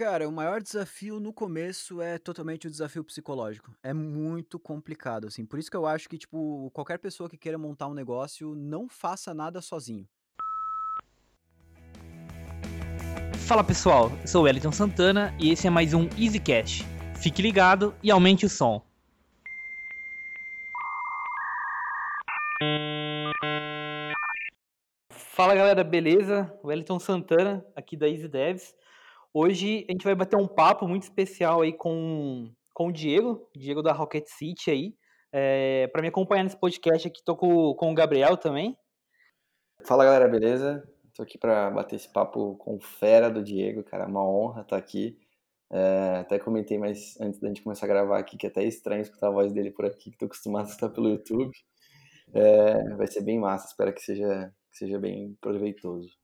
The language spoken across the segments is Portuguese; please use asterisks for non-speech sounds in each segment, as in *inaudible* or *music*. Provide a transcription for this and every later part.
Cara, o maior desafio no começo é totalmente o desafio psicológico. É muito complicado, assim. Por isso que eu acho que, tipo, qualquer pessoa que queira montar um negócio, não faça nada sozinho. Fala pessoal, eu sou o Wellington Santana e esse é mais um EasyCast. Fique ligado e aumente o som. Fala galera, beleza? Wellington Santana, aqui da Easy Devs. Hoje a gente vai bater um papo muito especial aí com, com o Diego, Diego da Rocket City aí. É, para me acompanhar nesse podcast aqui, tô com, com o Gabriel também. Fala galera, beleza? Tô aqui para bater esse papo com o fera do Diego, cara, uma honra estar tá aqui. É, até comentei mais antes da gente começar a gravar aqui que é até estranho escutar a voz dele por aqui, que tô acostumado a escutar pelo YouTube. É, vai ser bem massa, espero que seja que seja bem proveitoso.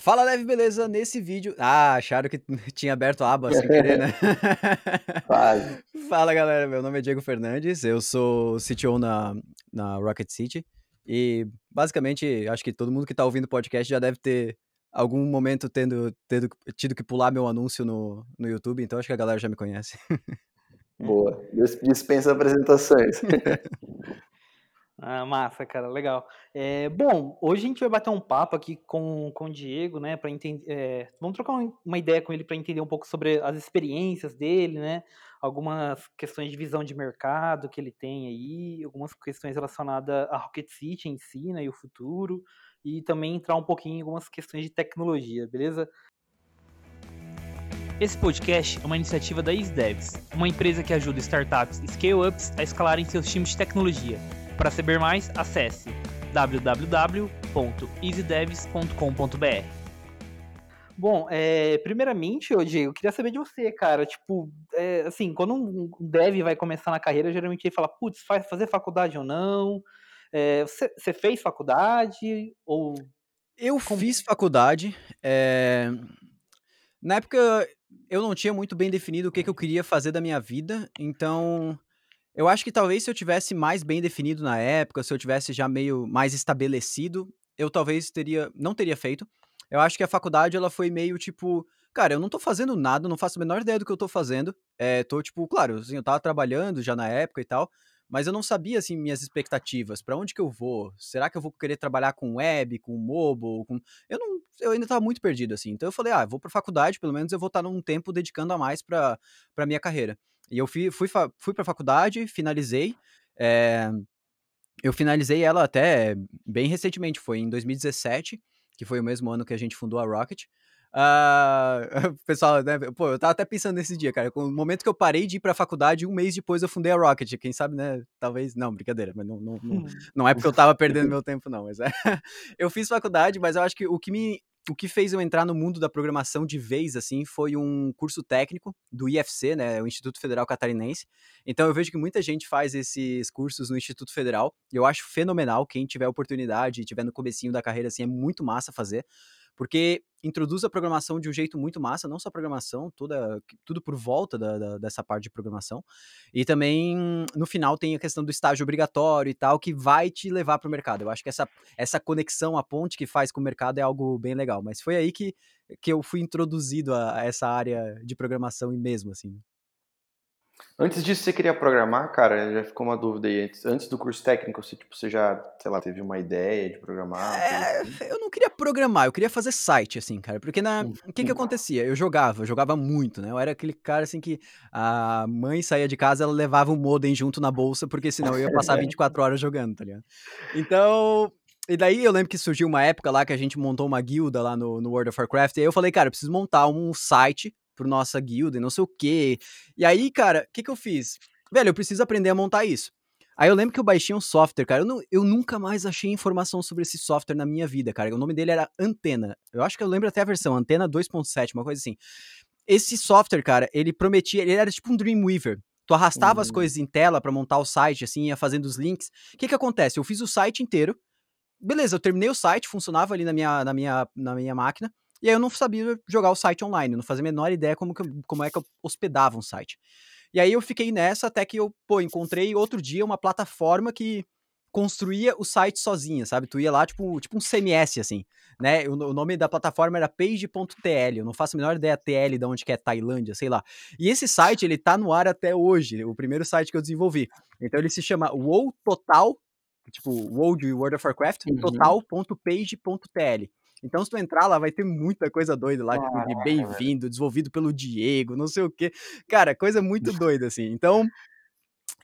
Fala, Leve, beleza? Nesse vídeo. Ah, acharam que *laughs* tinha aberto a aba sem querer, né? *laughs* Quase. *laughs* Fala, galera. Meu nome é Diego Fernandes. Eu sou CTO na, na Rocket City. E, basicamente, acho que todo mundo que tá ouvindo o podcast já deve ter algum momento tendo, tendo tido que pular meu anúncio no, no YouTube. Então, acho que a galera já me conhece. Boa. Dispensa apresentações. Ah, massa, cara, legal. É, bom, hoje a gente vai bater um papo aqui com, com o Diego, né, para entender, é, vamos trocar uma ideia com ele para entender um pouco sobre as experiências dele, né, algumas questões de visão de mercado que ele tem aí, algumas questões relacionadas à Rocket City em si, né, e o futuro, e também entrar um pouquinho em algumas questões de tecnologia, beleza? Esse podcast é uma iniciativa da EaseDevs, uma empresa que ajuda startups e scale-ups a escalarem seus times de tecnologia para saber mais, acesse www.easydevs.com.br. Bom, é, primeiramente, ô Diego, eu queria saber de você, cara. Tipo, é, assim, quando um dev vai começar na carreira, geralmente ele fala, putz, faz fazer faculdade ou não? É, você, você, fez faculdade? Ou. Eu Como... fiz faculdade. É... Na época, eu não tinha muito bem definido o que, que eu queria fazer da minha vida, então eu acho que talvez se eu tivesse mais bem definido na época, se eu tivesse já meio mais estabelecido, eu talvez teria, não teria feito. Eu acho que a faculdade ela foi meio tipo, cara, eu não tô fazendo nada, não faço a menor ideia do que eu tô fazendo. É, tô tipo, claro, assim, eu tava trabalhando já na época e tal, mas eu não sabia assim minhas expectativas, para onde que eu vou? Será que eu vou querer trabalhar com web, com mobile, com Eu não, eu ainda tava muito perdido assim. Então eu falei, ah, vou para faculdade, pelo menos eu vou estar num tempo dedicando a mais para para minha carreira. E eu fui, fui, fui para a faculdade, finalizei. É, eu finalizei ela até bem recentemente, foi em 2017, que foi o mesmo ano que a gente fundou a Rocket. Uh, *laughs* pessoal, né, pô, eu tava até pensando nesse dia, cara. No momento que eu parei de ir pra faculdade, um mês depois eu fundei a Rocket. Quem sabe, né? Talvez. Não, brincadeira, mas não, não, não, hum. não é porque eu tava *laughs* perdendo meu tempo, não. Mas é. *laughs* eu fiz faculdade, mas eu acho que o que me o que fez eu entrar no mundo da programação de vez, assim, foi um curso técnico do IFC, né, o Instituto Federal Catarinense. Então eu vejo que muita gente faz esses cursos no Instituto Federal, e eu acho fenomenal, quem tiver oportunidade, tiver no comecinho da carreira, assim, é muito massa fazer, porque introduz a programação de um jeito muito massa, não só a programação, toda, tudo por volta da, da, dessa parte de programação. E também, no final, tem a questão do estágio obrigatório e tal, que vai te levar para o mercado. Eu acho que essa, essa conexão, a ponte que faz com o mercado é algo bem legal. Mas foi aí que, que eu fui introduzido a, a essa área de programação e mesmo, assim. Antes disso, você queria programar, cara? Já ficou uma dúvida aí. Antes, do curso técnico, você, tipo, você já, sei lá, teve uma ideia de programar? É, assim? eu não queria programar, eu queria fazer site, assim, cara. Porque na... O que que acontecia? Eu jogava, eu jogava muito, né? Eu era aquele cara, assim, que a mãe saía de casa, ela levava um modem junto na bolsa, porque senão eu ia passar *laughs* 24 horas jogando, tá ligado? Então, e daí eu lembro que surgiu uma época lá que a gente montou uma guilda lá no, no World of Warcraft, e aí eu falei, cara, eu preciso montar um site pro nossa guilda e não sei o quê. E aí, cara, o que que eu fiz? Velho, eu preciso aprender a montar isso. Aí eu lembro que eu baixei um software, cara. Eu, não, eu nunca mais achei informação sobre esse software na minha vida, cara. O nome dele era Antena. Eu acho que eu lembro até a versão, Antena 2.7, uma coisa assim. Esse software, cara, ele prometia, ele era tipo um Dreamweaver. Tu arrastava uhum. as coisas em tela para montar o site, assim, ia fazendo os links. O que que acontece? Eu fiz o site inteiro. Beleza, eu terminei o site, funcionava ali na minha, na minha, na minha máquina. E aí eu não sabia jogar o site online, não fazia a menor ideia como, que, como é que eu hospedava um site. E aí eu fiquei nessa até que eu, pô, encontrei outro dia uma plataforma que construía o site sozinha, sabe? Tu ia lá, tipo, tipo um CMS, assim, né? O, o nome da plataforma era page.tl, eu não faço a menor ideia TL de onde que é Tailândia, sei lá. E esse site, ele tá no ar até hoje, o primeiro site que eu desenvolvi. Então ele se chama WoW Total, tipo WoW de World of Warcraft, uhum. total.page.tl. Então, se tu entrar lá, vai ter muita coisa doida lá, tipo, de bem-vindo, desenvolvido pelo Diego, não sei o quê. Cara, coisa muito *laughs* doida, assim. Então,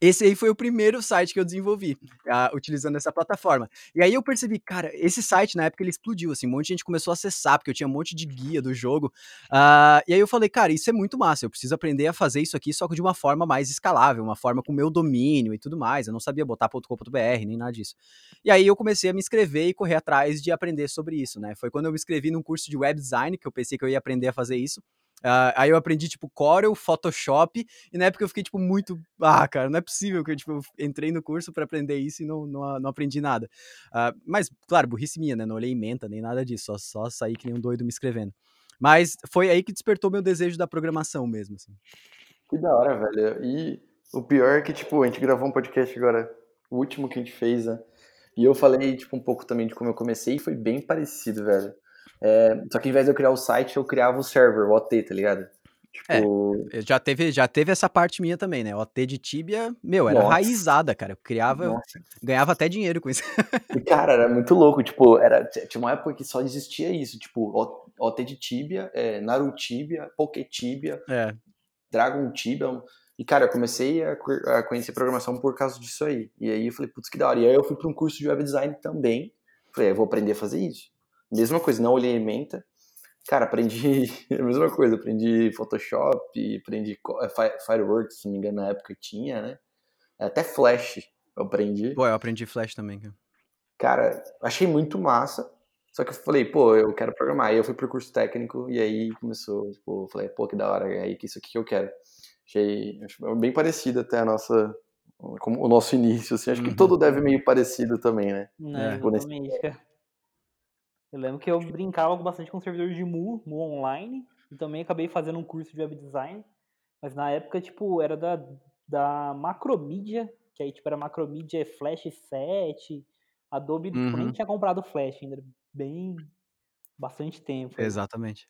esse aí foi o primeiro site que eu desenvolvi, uh, utilizando essa plataforma. E aí eu percebi, cara, esse site na época ele explodiu, assim, um monte de gente começou a acessar, porque eu tinha um monte de guia do jogo. Uh, e aí eu falei, cara, isso é muito massa, eu preciso aprender a fazer isso aqui, só que de uma forma mais escalável, uma forma com meu domínio e tudo mais. Eu não sabia botar .com.br, nem nada disso. E aí eu comecei a me inscrever e correr atrás de aprender sobre isso, né? Foi quando eu me inscrevi num curso de web design, que eu pensei que eu ia aprender a fazer isso. Uh, aí eu aprendi, tipo, Corel, Photoshop, e na época eu fiquei, tipo, muito. Ah, cara, não é possível que eu, tipo, entrei no curso para aprender isso e não, não, não aprendi nada. Uh, mas, claro, burrice minha, né? Não olhei menta nem nada disso, só, só saí que nem um doido me escrevendo. Mas foi aí que despertou meu desejo da programação mesmo, assim. Que da hora, velho. E o pior é que, tipo, a gente gravou um podcast agora, o último que a gente fez, né? E eu falei, tipo, um pouco também de como eu comecei e foi bem parecido, velho. É, só que ao invés de eu criar o site, eu criava o server, o OT, tá ligado? Tipo... É, já teve, já teve essa parte minha também, né? O OT de Tibia, meu, era Nossa. raizada, cara. Eu criava, Nossa. ganhava até dinheiro com isso. *laughs* E, cara, era muito louco. Tipo, era, tinha uma época que só existia isso. Tipo, OT de Tibia, é, Narutibia, Poketibia, é. Dragon Tibia. E, cara, eu comecei a, a, conhecer programação por causa disso aí. E aí eu falei, putz, que da hora. E aí eu fui para um curso de web design também. Falei, eu vou aprender a fazer isso. Mesma coisa, não olhei menta. Cara, aprendi *laughs* a mesma coisa, aprendi Photoshop, aprendi é, Fireworks, se não me engano, na época tinha, né? Até Flash eu aprendi. Pô, eu aprendi Flash também, cara. Cara, achei muito massa. Só que eu falei, pô, eu quero programar. Aí eu fui pro curso técnico e aí começou, tipo, falei, pô, que da hora, é aí que isso aqui que eu quero. Achei, achei bem parecido até a nossa, como o nosso início, assim. Acho que uhum. todo deve meio parecido também, né? Não, é. exatamente, cara. Eu lembro que eu brincava bastante com servidor de Mu, Mu Online, e também acabei fazendo um curso de web design, mas na época, tipo, era da, da Macromedia, que aí, tipo, era Macromedia Flash 7, Adobe, uhum. nem tinha comprado Flash ainda, bem, bastante tempo. Exatamente.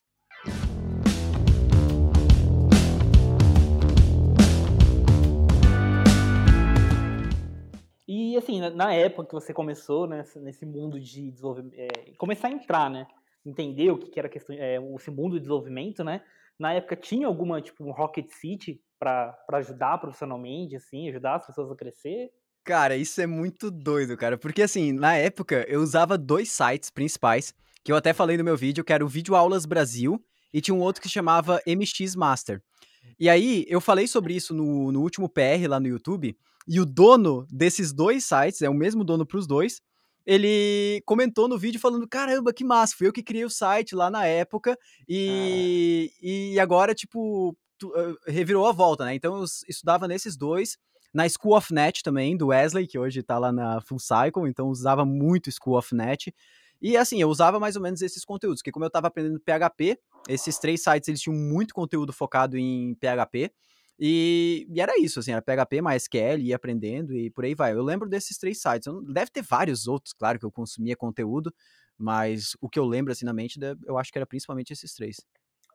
E assim, na época que você começou né, nesse mundo de desenvolvimento, é, começar a entrar, né? Entender o que era questão, é, esse mundo de desenvolvimento, né? Na época tinha alguma, tipo, um Rocket City para ajudar profissionalmente, assim, ajudar as pessoas a crescer? Cara, isso é muito doido, cara. Porque assim, na época eu usava dois sites principais, que eu até falei no meu vídeo, que era o Vídeo Aulas Brasil e tinha um outro que chamava MX Master. E aí, eu falei sobre isso no, no último PR lá no YouTube, e o dono desses dois sites, é o mesmo dono para os dois, ele comentou no vídeo falando: caramba, que massa, fui eu que criei o site lá na época, e, ah. e agora, tipo, tu, uh, revirou a volta, né? Então eu estudava nesses dois. Na School of Net também, do Wesley, que hoje tá lá na Full Cycle, então usava muito School of Net. E assim, eu usava mais ou menos esses conteúdos, porque como eu estava aprendendo PHP, esses três sites eles tinham muito conteúdo focado em PHP. E, e, era isso, assim, era PHP, MySQL, ia aprendendo e por aí vai. Eu lembro desses três sites. Deve ter vários outros, claro, que eu consumia conteúdo, mas o que eu lembro, assim, na mente, eu acho que era principalmente esses três.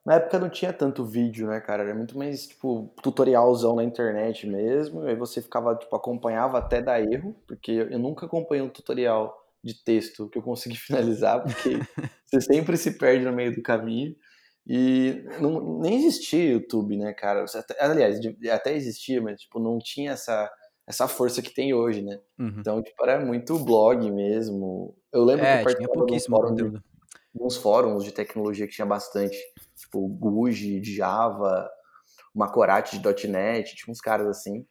Na época não tinha tanto vídeo, né, cara? Era muito mais, tipo, tutorialzão na internet mesmo. Aí você ficava, tipo, acompanhava até dar erro, porque eu nunca acompanhei um tutorial de texto que eu consegui *laughs* finalizar, porque você sempre se perde no meio do caminho. E não, nem existia YouTube, né, cara? Aliás, até existia, mas tipo, não tinha essa, essa força que tem hoje, né? Uhum. Então, tipo, era muito blog mesmo. Eu lembro é, que eu participava de uns fóruns, de, uns fóruns de tecnologia que tinha bastante. Tipo, Guji de Java, Macorati de .NET, tinha uns caras assim.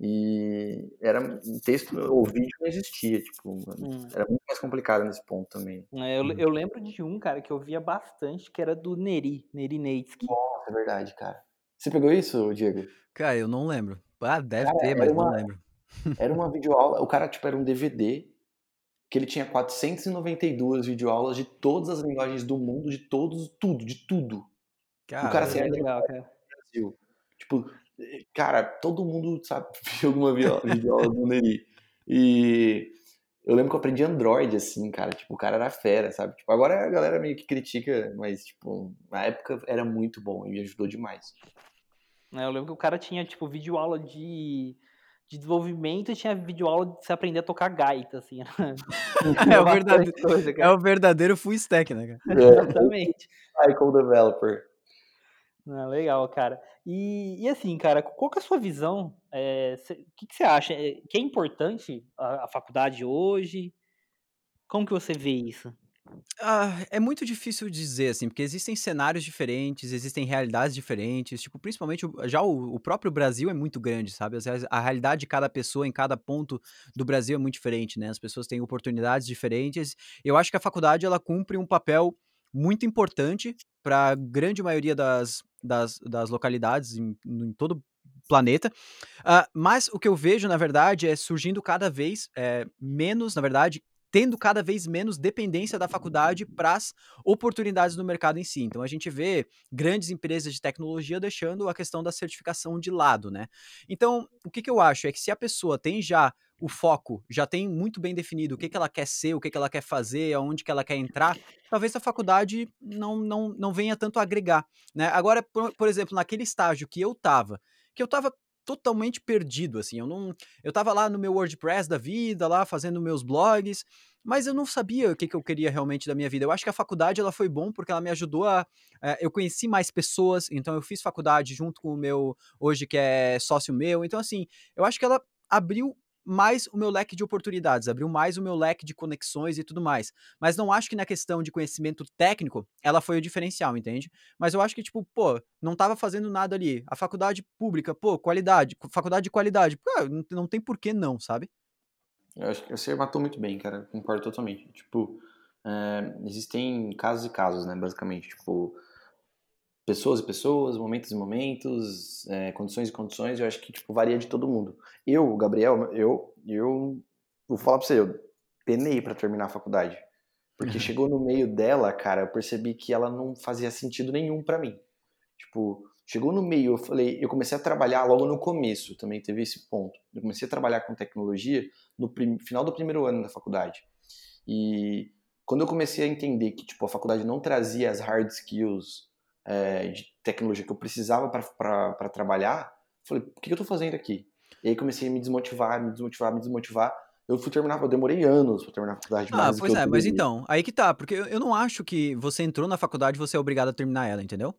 E era um texto, o vídeo não existia, tipo, hum. era muito mais complicado nesse ponto também. É, eu, hum. eu, lembro de um, cara, que eu via bastante, que era do Neri, Neri Neitsky. Nossa, é verdade, cara. Você pegou isso, Diego? Cara, eu não lembro. Ah, deve cara, ter, mas uma, não lembro. *laughs* Era uma videoaula, o cara, tipo, era um DVD que ele tinha 492 videoaulas de todas as linguagens do mundo, de todos, tudo, de tudo. Cara, o cara assim, é legal, cara. Brasil. Tipo, Cara, todo mundo sabe *laughs* viu alguma videoaula do Neri. E, eu lembro que eu aprendi Android, assim, cara. Tipo, o cara era fera, sabe? Tipo, agora a galera meio que critica, mas, tipo, na época era muito bom e me ajudou demais. É, eu lembro que o cara tinha, tipo, vídeo aula de, de desenvolvimento e tinha vídeo aula de se aprender a tocar gaita, assim. *laughs* é, o verdadeiro, coisa, é o verdadeiro full stack, né, cara? É. Exatamente. Icon Developer. Ah, legal, cara. E, e, assim, cara, qual que é a sua visão? É, o que, que você acha? É, que é importante a, a, faculdade hoje? Como que você vê isso? Ah, é muito difícil dizer, assim, porque existem cenários diferentes, existem realidades diferentes, tipo, principalmente já o, o próprio Brasil é muito grande, sabe? A, a realidade de cada pessoa em cada ponto do Brasil é muito diferente, né? As pessoas têm oportunidades diferentes. Eu acho que a faculdade, ela cumpre um papel muito importante para a grande maioria das, das, das localidades em, em todo o planeta. Uh, mas o que eu vejo, na verdade, é surgindo cada vez é, menos, na verdade, tendo cada vez menos dependência da faculdade para as oportunidades no mercado em si. Então a gente vê grandes empresas de tecnologia deixando a questão da certificação de lado, né? Então, o que, que eu acho é que se a pessoa tem já o foco, já tem muito bem definido o que, que ela quer ser, o que, que ela quer fazer, aonde que ela quer entrar, talvez a faculdade não, não, não venha tanto agregar, né? Agora, por, por exemplo, naquele estágio que eu tava, que eu tava totalmente perdido, assim. Eu não, eu tava lá no meu WordPress da vida, lá fazendo meus blogs, mas eu não sabia o que, que eu queria realmente da minha vida. Eu acho que a faculdade ela foi bom porque ela me ajudou a, é, eu conheci mais pessoas, então eu fiz faculdade junto com o meu hoje que é sócio meu. Então assim, eu acho que ela abriu mais o meu leque de oportunidades, abriu mais o meu leque de conexões e tudo mais. Mas não acho que na questão de conhecimento técnico, ela foi o diferencial, entende? Mas eu acho que, tipo, pô, não tava fazendo nada ali. A faculdade pública, pô, qualidade, faculdade de qualidade, pô, não, não tem por que não, sabe? Eu acho que você matou muito bem, cara, concordo totalmente. Tipo, é, existem casos e casos, né, basicamente. Tipo, pessoas e pessoas, momentos e momentos, é, condições e condições, eu acho que tipo, varia de todo mundo. Eu, Gabriel, eu, eu vou falar pra você, eu penei para terminar a faculdade. Porque uhum. chegou no meio dela, cara, eu percebi que ela não fazia sentido nenhum para mim. Tipo, chegou no meio, eu falei, eu comecei a trabalhar logo no começo, também teve esse ponto. Eu comecei a trabalhar com tecnologia no final do primeiro ano da faculdade. E quando eu comecei a entender que tipo a faculdade não trazia as hard skills é, de tecnologia que eu precisava para trabalhar, falei, o que eu estou fazendo aqui? E aí comecei a me desmotivar, me desmotivar, me desmotivar. Eu fui terminar, eu demorei anos para terminar a faculdade. Ah, pois é, mas então, aí que tá, porque eu não acho que você entrou na faculdade e você é obrigado a terminar ela, entendeu?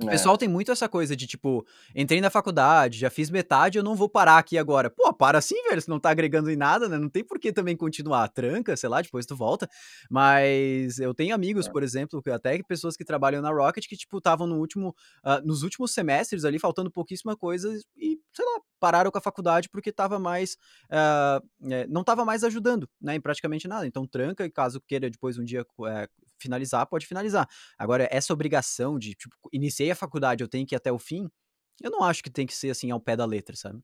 O é. pessoal tem muito essa coisa de, tipo, entrei na faculdade, já fiz metade, eu não vou parar aqui agora. Pô, para assim, velho, se não tá agregando em nada, né? Não tem por que também continuar. Tranca, sei lá, depois tu volta. Mas eu tenho amigos, é. por exemplo, até pessoas que trabalham na Rocket que, tipo, estavam no último, uh, nos últimos semestres ali, faltando pouquíssima coisa e, sei lá, pararam com a faculdade porque tava mais, uh, não tava mais ajudando, né, em praticamente nada. Então tranca e caso queira depois um dia é, finalizar, pode finalizar. Agora, essa obrigação de, tipo, iniciei a faculdade, eu tenho que ir até o fim, eu não acho que tem que ser assim ao pé da letra, sabe?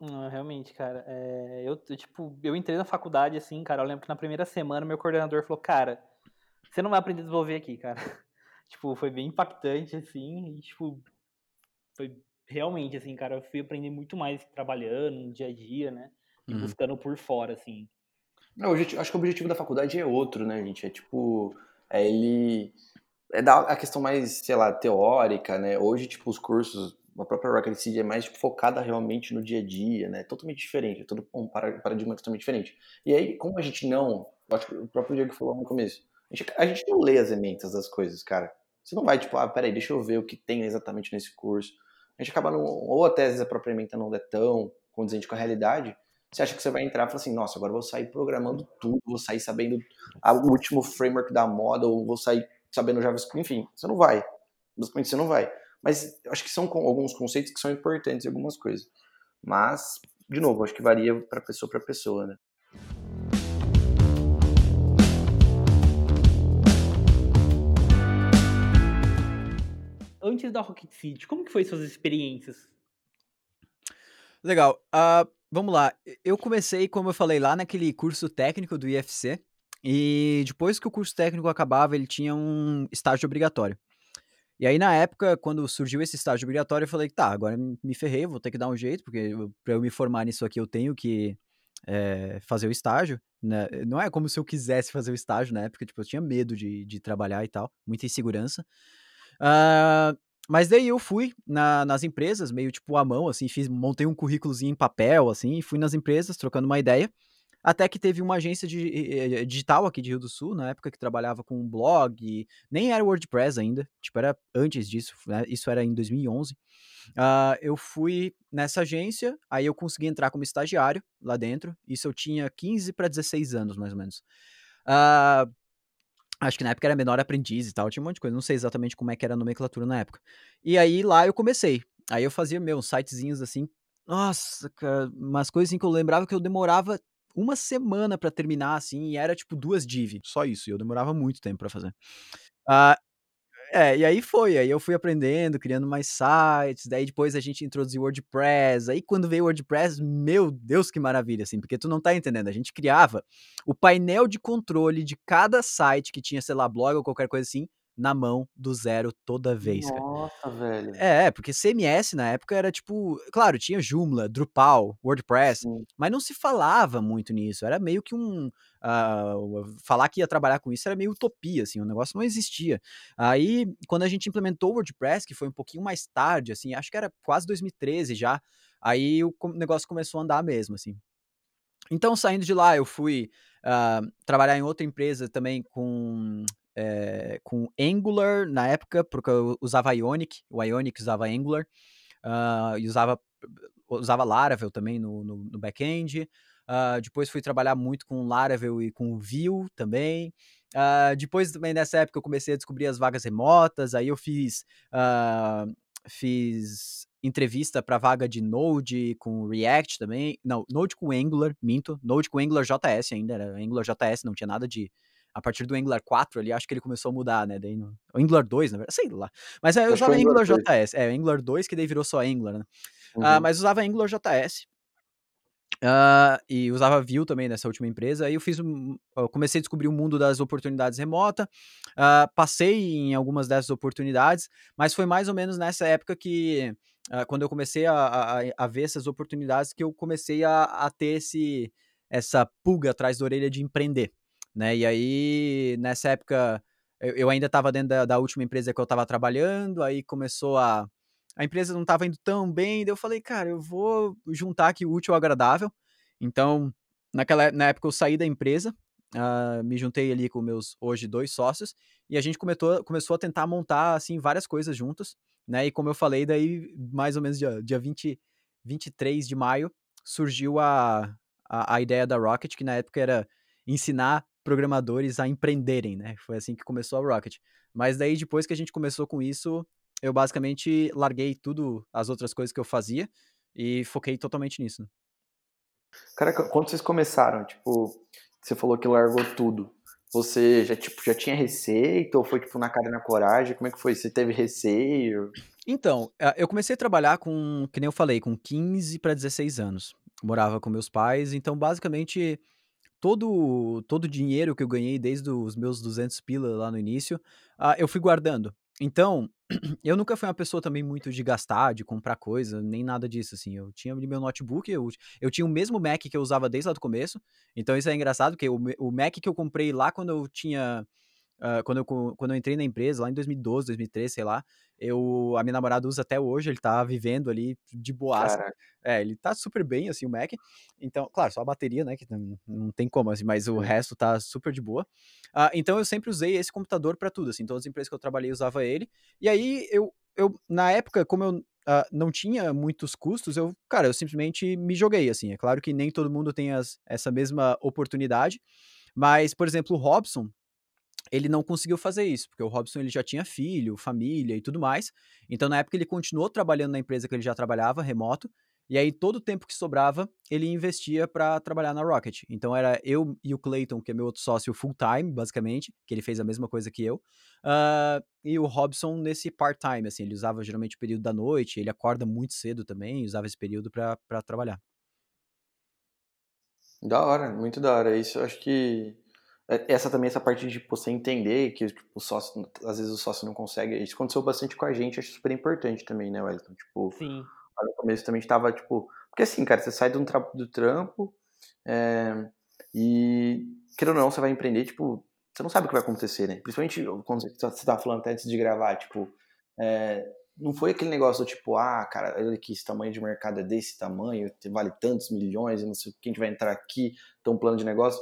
Não, realmente, cara. É, eu, tipo, eu entrei na faculdade, assim, cara. Eu lembro que na primeira semana meu coordenador falou, cara, você não vai aprender a desenvolver aqui, cara. *laughs* tipo, foi bem impactante, assim, e, tipo, foi realmente, assim, cara, eu fui aprender muito mais trabalhando no dia a dia, né? E uhum. buscando por fora, assim. Não, acho que o objetivo da faculdade é outro, né, gente? É tipo, ele é da a questão mais, sei lá, teórica, né? Hoje, tipo, os cursos, a própria Rocket City é mais tipo, focada realmente no dia a dia, né? Totalmente diferente, é todo um paradigma totalmente diferente. E aí, como a gente não, acho que o próprio Diego falou no começo, a gente, a gente não lê as ementas das coisas, cara. Você não vai, tipo, ah, peraí, deixa eu ver o que tem exatamente nesse curso. A gente acaba não, ou até às vezes a própria ementa não é tão condizente com a realidade, você acha que você vai entrar e falar assim, nossa, agora eu vou sair programando tudo, vou sair sabendo o último framework da moda, ou vou sair sabendo JavaScript, enfim, você não vai. Basicamente você não vai. Mas acho que são alguns conceitos que são importantes em algumas coisas. Mas, de novo, acho que varia para pessoa para pessoa, né? Antes da Rocket City, como que foi suas experiências? Legal. Uh, vamos lá. Eu comecei, como eu falei, lá naquele curso técnico do IFC. E depois que o curso técnico acabava, ele tinha um estágio obrigatório. E aí, na época, quando surgiu esse estágio obrigatório, eu falei, tá, agora me ferrei, vou ter que dar um jeito, porque para eu me formar nisso aqui eu tenho que é, fazer o estágio. né? Não é como se eu quisesse fazer o estágio na época, tipo, eu tinha medo de, de trabalhar e tal, muita insegurança. Uh, mas daí eu fui na, nas empresas, meio tipo à mão, assim, fiz, montei um currículozinho em papel, assim, e fui nas empresas trocando uma ideia. Até que teve uma agência de, digital aqui de Rio do Sul, na época que trabalhava com um blog, nem era WordPress ainda, tipo, era antes disso, né? isso era em 2011. Uh, eu fui nessa agência, aí eu consegui entrar como estagiário lá dentro. Isso eu tinha 15 para 16 anos, mais ou menos. Uh, acho que na época era menor aprendiz e tal, tinha um monte de coisa, não sei exatamente como é que era a nomenclatura na época. E aí lá eu comecei. Aí eu fazia, meu, sitezinhos assim. Nossa, cara, umas coisas assim que eu lembrava que eu demorava uma semana para terminar, assim, e era tipo duas div, só isso, e eu demorava muito tempo para fazer. Uh, é, e aí foi, aí eu fui aprendendo, criando mais sites, daí depois a gente introduziu WordPress, aí quando veio o WordPress, meu Deus que maravilha, assim, porque tu não tá entendendo, a gente criava o painel de controle de cada site que tinha, sei lá, blog ou qualquer coisa assim, na mão do zero toda vez, cara. Nossa, velho. É, porque CMS na época era tipo, claro, tinha Joomla, Drupal, WordPress, Sim. mas não se falava muito nisso. Era meio que um uh, falar que ia trabalhar com isso era meio utopia, assim, o negócio não existia. Aí, quando a gente implementou o WordPress, que foi um pouquinho mais tarde, assim, acho que era quase 2013 já, aí o negócio começou a andar mesmo, assim. Então, saindo de lá, eu fui uh, trabalhar em outra empresa também com é, com Angular na época, porque eu usava Ionic, o Ionic usava Angular, uh, e usava, usava Laravel também no, no, no back-end. Uh, depois fui trabalhar muito com Laravel e com Vue também. Uh, depois também nessa época eu comecei a descobrir as vagas remotas, aí eu fiz, fiz entrevista para vaga de Node com React também. Não, Node com Angular, minto. Node com Angular JS ainda, era Angular JS, não tinha nada de a partir do Angular 4 ali, acho que ele começou a mudar, né? Daí no, o Angular 2, na verdade, sei lá. Mas é, eu usava Angular, Angular JS, é, Angular 2, que daí virou só Angular, né? Ah, uhum. Uh, mas usava Angular JS. Uh, e usava Vue também nessa última empresa. Aí eu fiz um, eu comecei a descobrir o mundo das oportunidades remota. Uh, passei em algumas dessas oportunidades, mas foi mais ou menos nessa época que, uh, quando eu comecei a, a, a, ver essas oportunidades, que eu comecei a, a ter esse, essa pulga atrás da orelha de empreender né? E aí, nessa época, eu, eu ainda estava dentro da, da, última empresa que eu estava trabalhando, aí começou a. A empresa não estava indo tão bem, daí eu falei, cara, eu vou juntar aqui o útil ao agradável. Então, naquela, na época eu saí da empresa, uh, me juntei ali com meus hoje dois sócios, e a gente começou, começou a tentar montar, assim, várias coisas juntas, né? E como eu falei, daí, mais ou menos dia, dia 20, 23 de maio, surgiu a, a, a ideia da Rocket, que na época era ensinar programadores a empreenderem, né? Foi assim que começou a Rocket. Mas daí, depois que a gente começou com isso, eu basicamente larguei tudo, as outras coisas que eu fazia, e foquei totalmente nisso. Né? Cara, quando vocês começaram, tipo, você falou que largou tudo. Você já, tipo, já tinha receita ou foi, tipo, na cara e na coragem? Como é que foi? Você teve receio? Então, eu comecei a trabalhar com, que nem eu falei, com 15 para 16 anos. Morava com meus pais, então, basicamente, todo todo o dinheiro que eu ganhei desde os meus 200 pila lá no início, uh, eu fui guardando. Então, *clears throat* eu nunca fui uma pessoa também muito de gastar, de comprar coisa, nem nada disso, assim. Eu tinha meu notebook, eu, eu tinha o mesmo Mac que eu usava desde lá do começo. Então, isso é engraçado, porque o, o Mac que eu comprei lá quando eu tinha Uh, quando, eu, quando eu entrei na empresa, lá em 2012, 2013, sei lá, eu, a minha namorada usa até hoje, ele tá vivendo ali de boas. É, ele tá super bem, assim, o Mac. Então, claro, só a bateria, né, que não, não tem como, assim, mas o resto tá super de boa. Uh, então, eu sempre usei esse computador para tudo, assim, todas as empresas que eu trabalhei usava ele. E aí, eu, eu na época, como eu Uh, não tinha muitos custos, eu, cara, eu simplesmente me joguei, assim. É claro que nem todo mundo tem as, essa mesma oportunidade, mas, por exemplo, o Robson, ele não conseguiu fazer isso, porque o Robson ele já tinha filho, família e tudo mais. Então, na época, ele continuou trabalhando na empresa que ele já trabalhava, remoto, e aí todo o tempo que sobrava, ele investia para trabalhar na Rocket. Então, era eu e o Clayton, que é meu outro sócio full-time, basicamente, que ele fez a mesma coisa que eu, uh, e o Robson nesse part-time, assim, ele usava geralmente o período da noite, ele acorda muito cedo também, usava esse período para trabalhar. Da hora, muito da hora. Isso eu acho que essa também, essa parte de você entender que tipo, o sócio, às vezes o sócio não consegue. Isso aconteceu bastante com a gente, acho super importante também, né, Wellington? Tipo, Sim. no começo também estava, tipo. Porque assim, cara, você sai do, do trampo, é, E, querendo ou não, você vai empreender, tipo, você não sabe o que vai acontecer, né? Principalmente quando você tá, estava falando até antes de gravar, tipo, é, não foi aquele negócio tipo, ah, cara, olha aqui, esse tamanho de mercado é desse tamanho, vale tantos milhões, não sei quem que vai entrar aqui, tem um plano de negócio.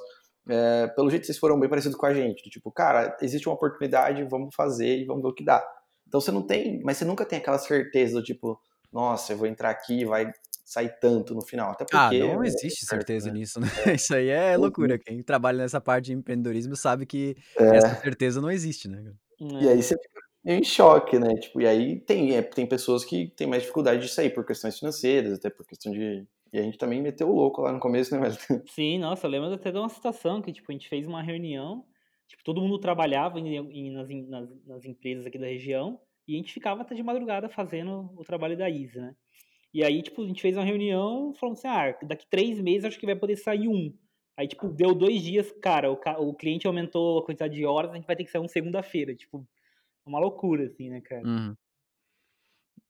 É, pelo jeito vocês foram bem parecidos com a gente, do tipo, cara, existe uma oportunidade, vamos fazer e vamos ver o que dá. Então você não tem, mas você nunca tem aquela certeza do tipo, nossa, eu vou entrar aqui e vai sair tanto no final. Até Ah, porque não é existe certo, certeza né? nisso, né? *laughs* Isso aí é Uhum. loucura. Quem trabalha nessa parte de empreendedorismo sabe que essa É, certeza não existe, né, cara? e É. aí você fica meio em choque, né? Tipo, e aí tem, é, tem pessoas que têm mais dificuldade de sair por questões financeiras, até por questão de. E a gente também meteu o louco lá no começo, né, velho? *laughs* Sim, nossa, eu lembro até de uma situação que, tipo, a gente fez uma reunião, tipo, todo mundo trabalhava em, em- nas, nas, nas empresas aqui da região, e a gente ficava até de madrugada fazendo o trabalho da Easy, né? E aí, tipo, a gente fez uma reunião falando assim, ah, daqui três meses acho que vai poder sair um. Aí, tipo, deu dois dias, cara, o, o cliente aumentou a quantidade de horas, a gente vai ter que sair um segunda-feira, tipo, uma loucura, assim, né, cara? Uhum.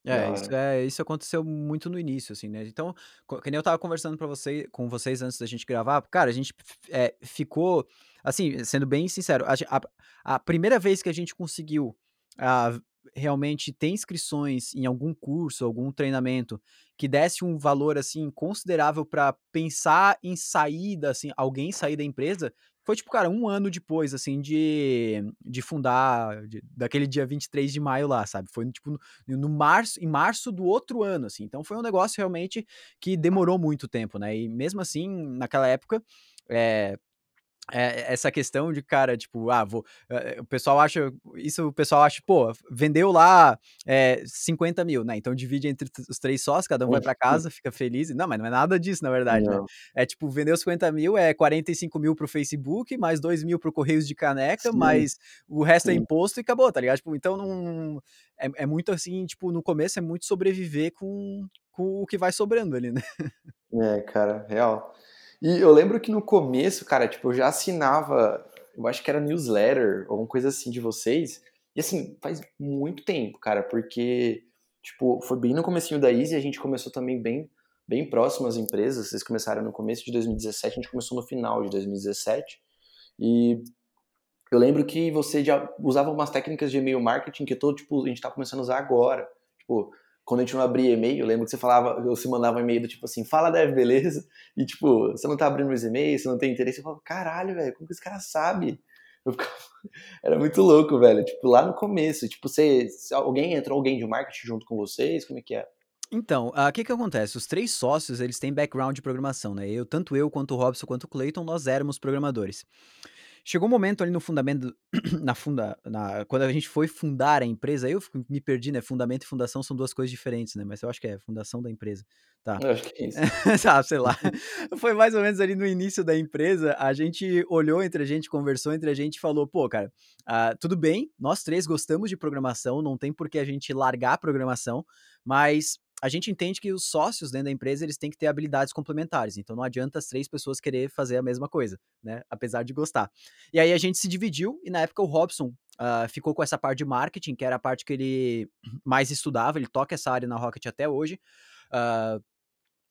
É, isso é isso aconteceu muito no início, assim, né. Então, co que nem eu estava conversando pra você com vocês antes da gente gravar, cara, a gente f eh, ficou assim, sendo bem sincero, a gen a a primeira vez que a gente conseguiu, ah, realmente ter inscrições em algum curso, algum treinamento que desse um valor, assim, considerável pra pensar em saída, assim, alguém sair da empresa, foi tipo, cara, um ano depois, assim, de de fundar, de daquele dia 23 de maio lá, sabe. Foi tipo no no março em março do outro ano, assim. Então foi um negócio realmente que demorou muito tempo, né. E mesmo assim, naquela época, eh é, essa questão de, cara, tipo, ah, vou eh, o pessoal acha isso o pessoal acha, pô, vendeu lá, eh, 50.000, né, então divide entre os 3 sócios, cada um vai pra casa, fica feliz. Não, mas não é nada disso, na verdade, né. É tipo, vendeu 50.000, é 45.000 para o Facebook, mais 2.000 para o Correios de Caneca, sim, mais o resto é sim. imposto e acabou, tá ligado? Tipo, então não é é muito assim, tipo, no começo é muito sobreviver com com o que vai sobrando ali, né. É, cara, real. E eu lembro que no começo, cara, tipo, eu já assinava, eu acho que era newsletter, alguma coisa assim de vocês. E assim, faz muito tempo, cara, porque, tipo, foi bem no comecinho da Easy, a gente começou também bem, bem próximo às empresas. Vocês começaram no começo de 2017, a gente começou no final de 2017. E eu lembro que você já usava umas técnicas de e-mail marketing que todo, tipo, a gente tá começando a usar agora. Tipo, quando a gente não abria e-mail, eu lembro que você falava, você mandava um e-mail do tipo assim, fala Dev, beleza? E tipo, você não tá abrindo meus e-mails, você não tem interesse. Eu falava, caralho, velho, como que esse cara sabe? Eu ficava... *laughs* Era muito louco, velho. Tipo, lá no começo, tipo, você, se alguém entrou alguém de marketing junto com vocês, como é que é? Então, o que que acontece, os 3 sócios, eles têm background de programação, né, eu tanto eu, quanto o Robson, quanto o Clayton, nós éramos programadores. Chegou um momento ali no fundamento *clears throat* na funda na quando a gente foi fundar a empresa, aí eu me perdi, né, fundamento e fundação são 2 coisas diferentes, né, mas eu acho que é fundação da empresa. Tá. Eu acho que é isso. Ah, *laughs* sei lá. *laughs* Foi mais ou menos ali no início da empresa, a gente olhou entre a gente, conversou entre a gente e falou: "Pô, cara, ah, tudo bem, nós 3 gostamos de programação, não tem por que a gente largar a programação, mas a gente entende que os sócios dentro da empresa, eles têm que ter habilidades complementares, então não adianta as 3 pessoas querer fazer a mesma coisa, né, apesar de gostar". E aí a gente se dividiu e na época o Robson, ah, ficou com essa parte de marketing, que era a parte que ele *clears throat* mais estudava, ele toca essa área na Rocket até hoje. Ah,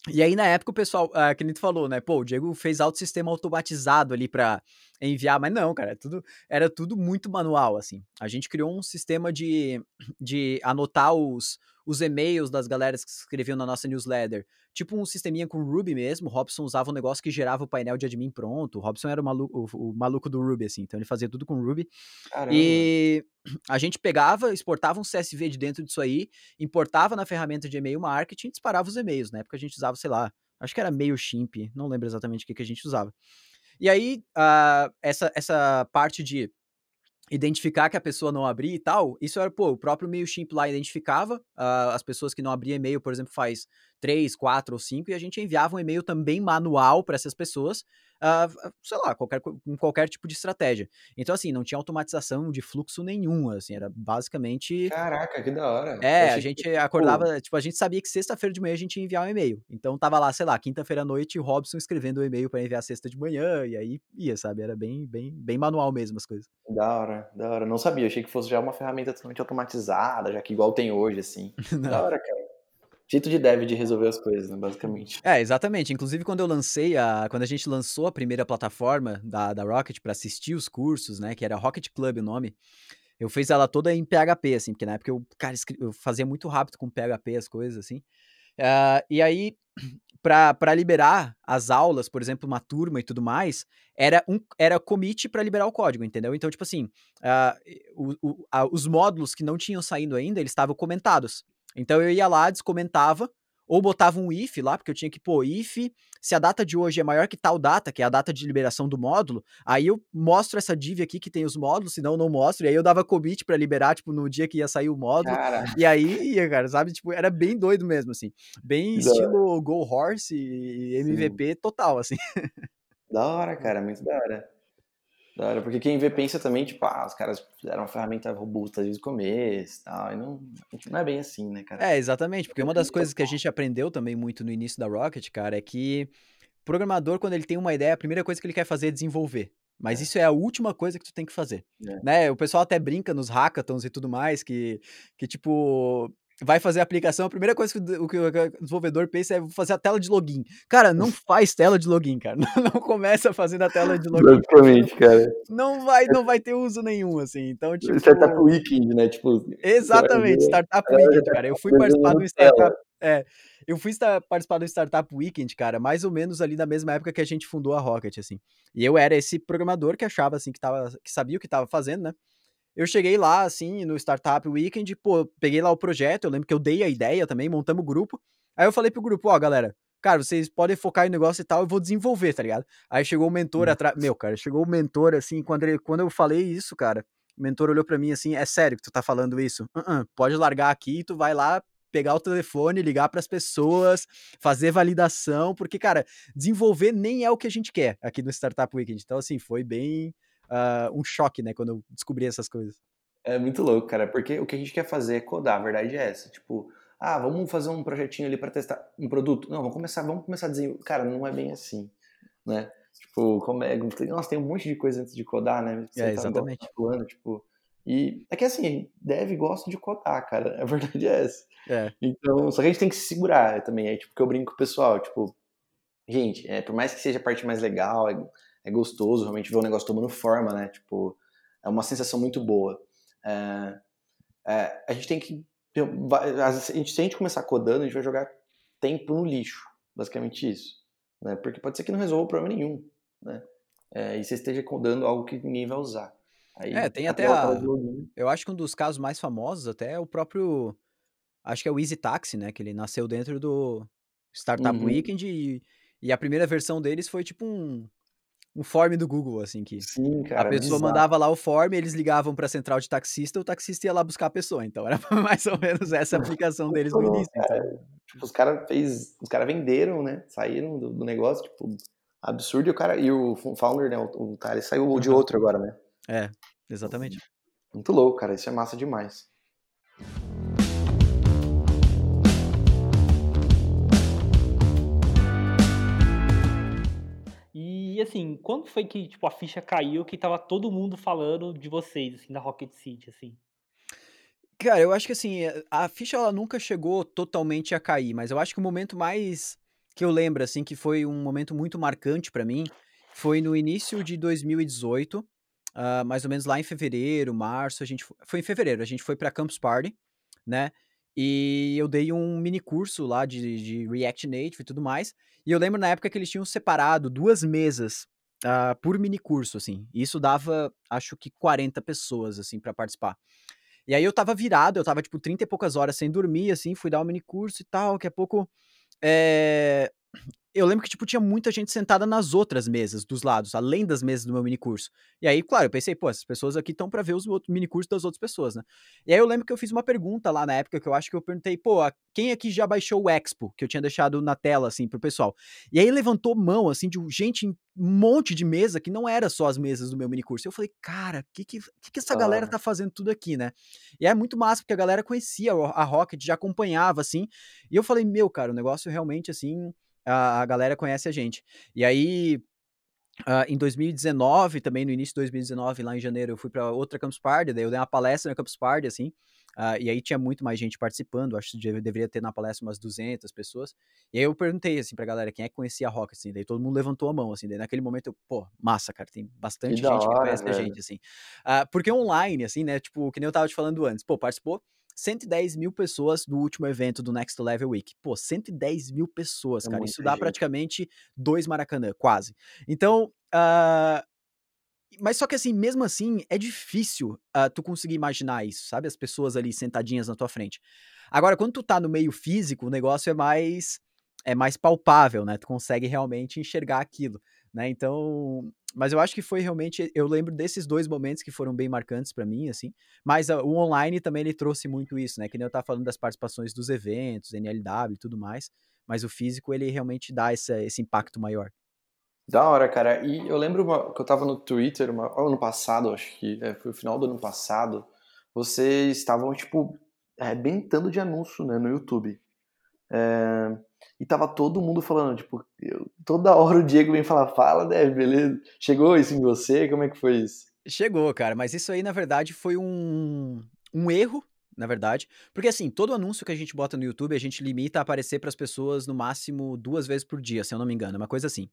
e aí, na época, o pessoal, ah, que nem tu falou, né? Pô, o Diego fez alto sistema automatizado ali pra enviar, mas não, cara, é tudo, era tudo muito manual, assim. A gente criou um sistema de, de anotar os, os e-mails das galeras que escreviam na nossa newsletter. Tipo um sisteminha com Ruby mesmo. O Robson usava um negócio que gerava o painel de admin pronto. O Robson era o maluco, o, o maluco do Ruby, assim. Então ele fazia tudo com Ruby. Caramba. E a gente pegava, exportava um CSV de dentro disso aí, importava na ferramenta de e-mail marketing e disparava os e-mails. Na época a gente usava, sei lá, acho que era MailChimp, não lembro exatamente o que, que a gente usava. E aí, ah, essa, essa parte de identificar que a pessoa não abria e tal, isso era, pô, o próprio MailChimp lá identificava ah, as pessoas que não abriam e-mail, por exemplo, faz três, quatro ou cinco, e a gente enviava um e-mail também manual para essas pessoas, ah, sei lá, qualquer, co- com qualquer tipo de estratégia. Então, assim, não tinha automatização de fluxo nenhum, assim, era basicamente Caraca, que da hora. É, a achei que, gente tipo, acordava, tipo, a gente sabia que sexta-feira de manhã a gente ia enviar um e-mail. Então tava lá, sei lá, quinta-feira à noite, o Robson escrevendo o e-mail pra enviar sexta de manhã, e aí ia, sabe? Era bem, bem, bem manual mesmo as coisas. da hora, da hora. Não sabia, achei que fosse já uma ferramenta totalmente automatizada, já que igual tem hoje, assim. *laughs* Da hora, cara. Jeito de dev de resolver as coisas, né, basicamente. É, exatamente. Inclusive, quando eu lancei a. Quando a gente lançou a primeira plataforma da, da Rocket para assistir os cursos, né? Que era Rocket Club o nome. Eu fiz ela toda em PHP, assim, porque na época eu, cara, eu fazia muito rápido com PHP as coisas, assim. Uh, e aí, *clears throat* para liberar as aulas, por exemplo, uma turma e tudo mais, era um era commit para liberar o código, entendeu? Então, tipo assim, uh, o, o, a, os módulos que não tinham saído ainda, eles estavam comentados. Então eu ia lá, descomentava, ou botava um if lá, porque eu tinha que pôr if, se a data de hoje é maior que tal data, que é a data de liberação do módulo, aí eu mostro essa div aqui que tem os módulos, senão eu não mostro, e aí eu dava commit para liberar, tipo, no dia que ia sair o módulo, cara. e aí ia, cara, sabe, tipo, era bem doido mesmo, assim, bem da estilo Go Horse e MVP Sim. total, assim. Da hora, cara, muito da hora. Da hora, porque quem vê pensa também, tipo, ah, os caras fizeram uma ferramenta robusta desde o começo e tal, e não, não é bem assim, né, cara? É, exatamente, porque uma das coisas que a gente aprendeu também muito no início da Rocket, cara, é que programador, quando ele tem uma ideia, a primeira coisa que ele quer fazer é desenvolver. Mas é. isso é a última coisa que tu tem que fazer, é. né? O pessoal até brinca nos hackathons e tudo mais, que, que tipo, vai fazer a aplicação, a primeira coisa que o, que o desenvolvedor pensa é fazer a tela de login. Cara, não *laughs* faz tela de login, cara. *laughs* Não, não começa fazendo a tela de login. Basicamente, cara. Não vai, não vai ter uso nenhum, assim. Então, tipo... Startup Weekend, né? Tipo... Exatamente, Startup Weekend, cara. Eu fui participar do Startup... É, eu fui participar do Startup Weekend, cara, mais ou menos ali na mesma época que a gente fundou a Rocket, assim. E eu era esse programador que achava, assim, que, tava, que sabia o que tava fazendo, né? Eu cheguei lá, assim, no Startup Weekend, pô, peguei lá o projeto, eu lembro que eu dei a ideia também, montamos o grupo. Aí eu falei pro grupo, ó, galera, cara, vocês podem focar em negócio e tal, eu vou desenvolver, tá ligado? Aí chegou o mentor atrás, meu, cara, chegou o mentor, assim, quando, ele, quando eu falei isso, cara, o mentor olhou para mim assim, é sério que tu tá falando isso? Uh -uh, pode largar aqui, tu vai lá pegar o telefone, ligar para as pessoas, fazer validação, porque, cara, desenvolver nem é o que a gente quer aqui no Startup Weekend. Então, assim, foi bem uh, um choque, né, quando eu descobri essas coisas. É muito louco, cara, porque o que a gente quer fazer é codar, a verdade é essa. Tipo, ah, vamos fazer um projetinho ali para testar um produto. Não, vamos começar, vamos começar a desenvolver. Cara, não é bem assim, né? Tipo, como é, nossa, tem um monte de coisa antes de codar, né? Você é, tá exatamente. Tá tipo, e é que assim, deve gosta de codar, cara. *laughs* A verdade é essa. É. Então, só que a gente tem que se segurar também. É tipo que eu brinco com o pessoal, tipo, gente, é, por mais que seja a parte mais legal, é, é gostoso realmente ver o negócio tomando forma, né? Tipo, é uma sensação muito boa. É, é, a gente tem que. A gente, se a gente começar codando, a gente vai jogar tempo no lixo. Basicamente isso. Né? Porque pode ser que não resolva problema nenhum. Né? É, e você esteja codando algo que ninguém vai usar. Aí, é, tem até a. Eu acho que um dos casos mais famosos até é o próprio. Acho que é o Easy Taxi, né? Que ele nasceu dentro do Startup uhum. Weekend e, e a primeira versão deles foi tipo um um form do Google, assim, que Sim, cara, a pessoa mandava lá o form, eles ligavam para a central de taxista, o taxista ia lá buscar a pessoa. Então era *laughs* mais ou menos essa aplicação deles no início. Então. Tipo, os caras fez, os caras venderam, né? Saíram do, do, negócio, tipo, absurdo. E o cara e o founder, né? O, o cara saiu uhum. de outro agora, né? É, exatamente. Muito louco, cara. Isso é massa demais. Assim, quando foi que tipo, a ficha caiu que tava todo mundo falando de vocês, assim, da Rocket City, assim? Cara, eu acho que assim, a ficha ela nunca chegou totalmente a cair, mas eu acho que o momento mais que eu lembro, assim, que foi um momento muito marcante para mim, foi no início de 2018, uh, ah, mais ou menos lá em fevereiro, março, a gente foi, foi em fevereiro, a gente foi para Campus Party, né? E eu dei um mini curso lá de, de React Native e tudo mais. E eu lembro na época que eles tinham separado duas mesas uh, por mini curso, assim. E isso dava, acho que 40 pessoas, assim, para participar. E aí eu tava virado, eu tava, tipo, 30 e poucas horas sem dormir, assim, fui dar um mini curso e tal. Daqui a pouco. É eu lembro que, tipo, tinha muita gente sentada nas outras mesas dos lados, além das mesas do meu minicurso. E aí, claro, eu pensei, pô, essas pessoas aqui estão para ver os minicursos das outras pessoas, né? E aí eu lembro que eu fiz uma pergunta lá na época, que eu acho que eu perguntei, pô, quem aqui já baixou o Expo, que eu tinha deixado na tela, assim, pro pessoal? E aí levantou mão, assim, de gente em um monte de mesa, que não era só as mesas do meu minicurso. Eu falei, cara, o que, que, que, essa ah. galera tá fazendo tudo aqui, né? E é muito massa, porque a galera conhecia a Rocket, já acompanhava, assim. E eu falei, meu, cara, o negócio realmente, assim a, a galera conhece a gente. E aí, Uh, em 2019, também no início de 2019, lá em janeiro, eu fui para outra Campus Party, daí eu dei uma palestra na Campus Party, assim, Uh, e aí tinha muito mais gente participando, acho que deveria ter na palestra umas 200 pessoas. E aí eu perguntei, assim, pra galera, quem é que conhecia a Rock, assim, daí todo mundo levantou a mão, assim, daí naquele momento eu, pô, massa, cara, tem bastante que gente hora, que conhece velho. a gente, assim. Uh, porque online, assim, né, tipo, que nem eu tava te falando antes, pô, participou 110 mil pessoas do último evento do Next Level Week. Pô, 110 mil pessoas, é cara. Isso dá gente. praticamente dois Maracanã, quase. Então, uh, mas só que assim, mesmo assim, é difícil uh, tu conseguir imaginar isso, sabe? As pessoas ali sentadinhas na tua frente. Agora, quando tu tá no meio físico, o negócio é mais é mais palpável, né? Tu consegue realmente enxergar aquilo, né? Então, mas eu acho que foi realmente, eu lembro desses dois momentos que foram bem marcantes para mim, assim. Mas o online também ele trouxe muito isso, né? Que nem eu tava falando das participações dos eventos, NLW e tudo mais. Mas o físico ele realmente dá esse, esse impacto maior. Da hora, cara. E eu lembro uma, que eu tava no Twitter uma, ano passado, acho que é, foi o final do ano passado. Vocês estavam, tipo, arrebentando de anúncio né, no YouTube. É, e tava todo mundo falando, tipo, eu, toda hora o Diego vem falar, fala, Dev, beleza? Chegou isso em você? Como é que foi isso? Chegou, cara, mas isso aí, na verdade, foi um, um erro na verdade. Porque assim, todo anúncio que a gente bota no YouTube, a gente limita a aparecer para as pessoas no máximo duas vezes por dia, se eu não me engano, é uma coisa assim.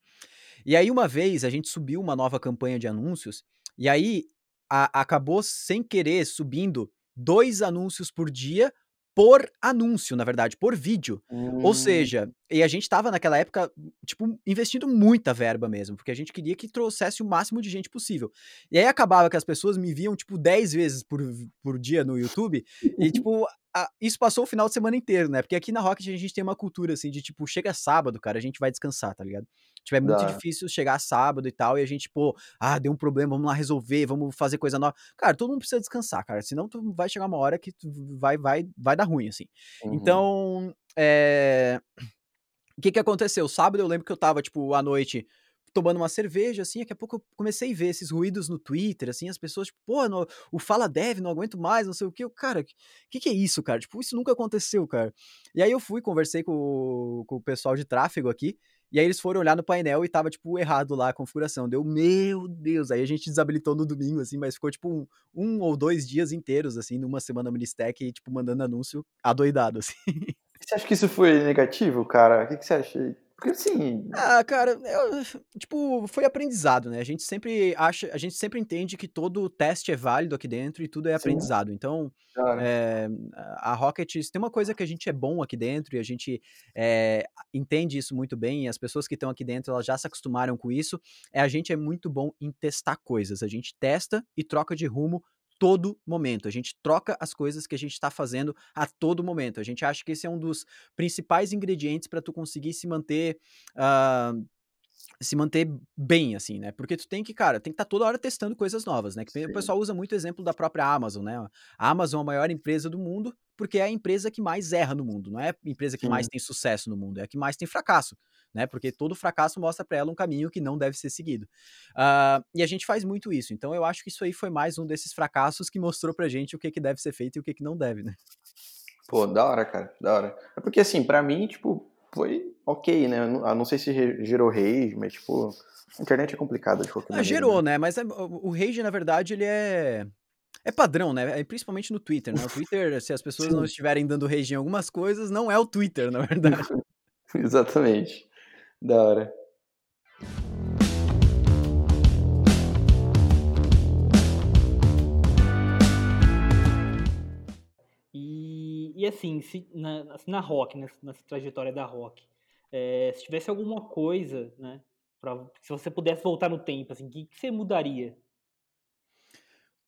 E aí, uma vez, a gente subiu uma nova campanha de anúncios, e aí a, acabou sem querer subindo dois anúncios por dia por anúncio, na verdade, por vídeo. Hum. Ou seja, e a gente tava naquela época, tipo, investindo muita verba mesmo, porque a gente queria que trouxesse o máximo de gente possível. E aí acabava que as pessoas me viam, tipo, 10 vezes por, por dia no YouTube, e, *laughs* tipo, a, isso passou o final de semana inteiro, né? Porque aqui na Rocket a gente tem uma cultura, assim, de, tipo, chega sábado, cara, a gente vai descansar, tá ligado? Tipo, é muito Dá. difícil chegar sábado e tal, e a gente, pô, ah, deu um problema, vamos lá resolver, vamos fazer coisa nova. Cara, todo mundo precisa descansar, cara, senão tu vai chegar uma hora que vai, vai, vai dar ruim, assim. Uhum. Então, é... O que que aconteceu? Sábado eu lembro que eu tava, tipo, à noite tomando uma cerveja, assim, daqui a pouco eu comecei a ver esses ruídos no Twitter, assim, as pessoas, tipo, pô, o Fala Dev, não aguento mais, não sei o que, eu, cara, o que, que é isso, cara? Tipo, isso nunca aconteceu, cara. E aí eu fui, conversei com, com o pessoal de tráfego aqui, e aí eles foram olhar no painel e tava, tipo, errado lá a configuração. Deu, meu Deus. Aí a gente desabilitou no domingo, assim, mas ficou, tipo, um, um ou dois dias inteiros, assim, numa semana Ministec, e, tipo, mandando anúncio adoidado, *laughs* assim. Você acha que isso foi negativo, cara? O que, que você acha? Porque assim. Ah, cara, eu, tipo, foi aprendizado, né? A gente sempre acha, a gente sempre entende que todo teste é válido aqui dentro e tudo é Sim. aprendizado. Então, é, a Rocket tem uma coisa que a gente é bom aqui dentro e a gente é, entende isso muito bem. E as pessoas que estão aqui dentro elas já se acostumaram com isso. É a gente é muito bom em testar coisas. A gente testa e troca de rumo todo momento. A gente troca as coisas que a gente está fazendo a todo momento. A gente acha que esse é um dos principais ingredientes para tu conseguir se manter. Uh, se manter bem, assim, né? Porque tu tem que, cara, tem que estar tá toda hora testando coisas novas, né? Que o pessoal usa muito o exemplo da própria Amazon, né? A Amazon é a maior empresa do mundo porque é a empresa que mais erra no mundo, não é a empresa que Sim. mais tem sucesso no mundo, é a que mais tem fracasso né? Porque todo fracasso mostra para ela um caminho que não deve ser seguido. Uh, e a gente faz muito isso. Então eu acho que isso aí foi mais um desses fracassos que mostrou pra gente o que, que deve ser feito e o que, que não deve, né? Pô, da hora, cara, da hora. É porque assim, para mim, tipo, foi ok, né? Eu não sei se gerou rage, mas tipo, a internet é complicada de qualquer ah, maneira. Gerou, né? Mas é, o rage, na verdade, ele é é padrão, né? É principalmente no Twitter, né? O Twitter, se as pessoas Sim. não estiverem dando rage em algumas coisas, não é o Twitter, na verdade. *laughs* Exatamente. Da hora. E, assim, se, na, na rock, nessa, nessa trajetória da rock, é, se tivesse alguma coisa, né? Pra, se você pudesse voltar no tempo, assim, o que, que você mudaria?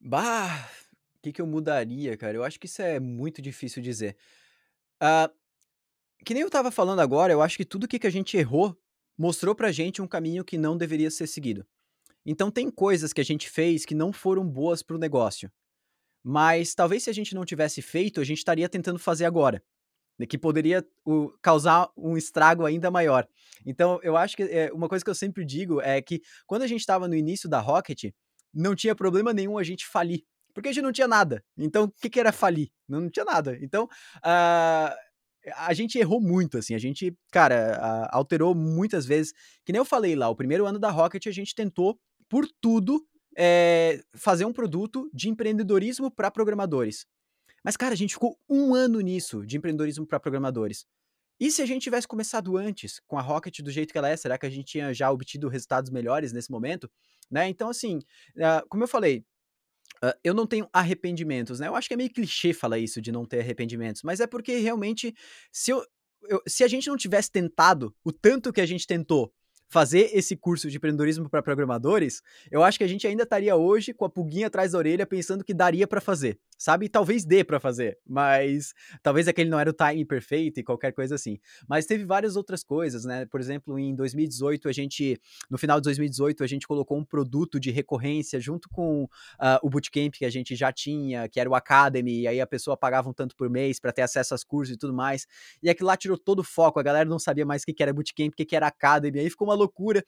Bah, o que, que eu mudaria, cara? Eu acho que isso é muito difícil dizer. Uh, que nem eu tava falando agora, eu acho que tudo que, que a gente errou mostrou pra gente um caminho que não deveria ser seguido. Então tem coisas que a gente fez que não foram boas pro negócio. Mas talvez se a gente não tivesse feito, a gente estaria tentando fazer agora. Né, que poderia o, causar um estrago ainda maior. Então, eu acho que é, uma coisa que eu sempre digo é que quando a gente estava no início da Rocket, não tinha problema nenhum a gente falir. Porque a gente não tinha nada. Então, o que, que era falir? Não, não tinha nada. Então, uh, a gente errou muito, assim, a gente, cara, alterou muitas vezes. Que nem eu falei lá, o primeiro ano da Rocket a gente tentou, por tudo, é, fazer um produto de empreendedorismo para programadores. Mas, cara, a gente ficou um ano nisso, de empreendedorismo para programadores. E se a gente tivesse começado antes, com a Rocket do jeito que ela é, será que a gente tinha já obtido resultados melhores nesse momento? Né? Então, assim, uh, como eu falei, uh, eu não tenho arrependimentos, né? Eu acho que é meio clichê falar isso de não ter arrependimentos, mas é porque realmente, se, eu, eu, se a gente não tivesse tentado o tanto que a gente tentou fazer esse curso de empreendedorismo para programadores, eu acho que a gente ainda estaria hoje com a pulguinha atrás da orelha pensando que daria para fazer, sabe? Talvez dê para fazer, mas talvez aquele não era o time perfeito e qualquer coisa assim. Mas teve várias outras coisas, né? Por exemplo, em 2018 a gente, no final de 2018 a gente colocou um produto de recorrência junto com uh, o bootcamp que a gente já tinha, que era o Academy, e aí a pessoa pagava um tanto por mês para ter acesso aos cursos e tudo mais. E aquilo lá tirou todo o foco, a galera não sabia mais o que era bootcamp, o que era Academy, aí ficou uma loucura.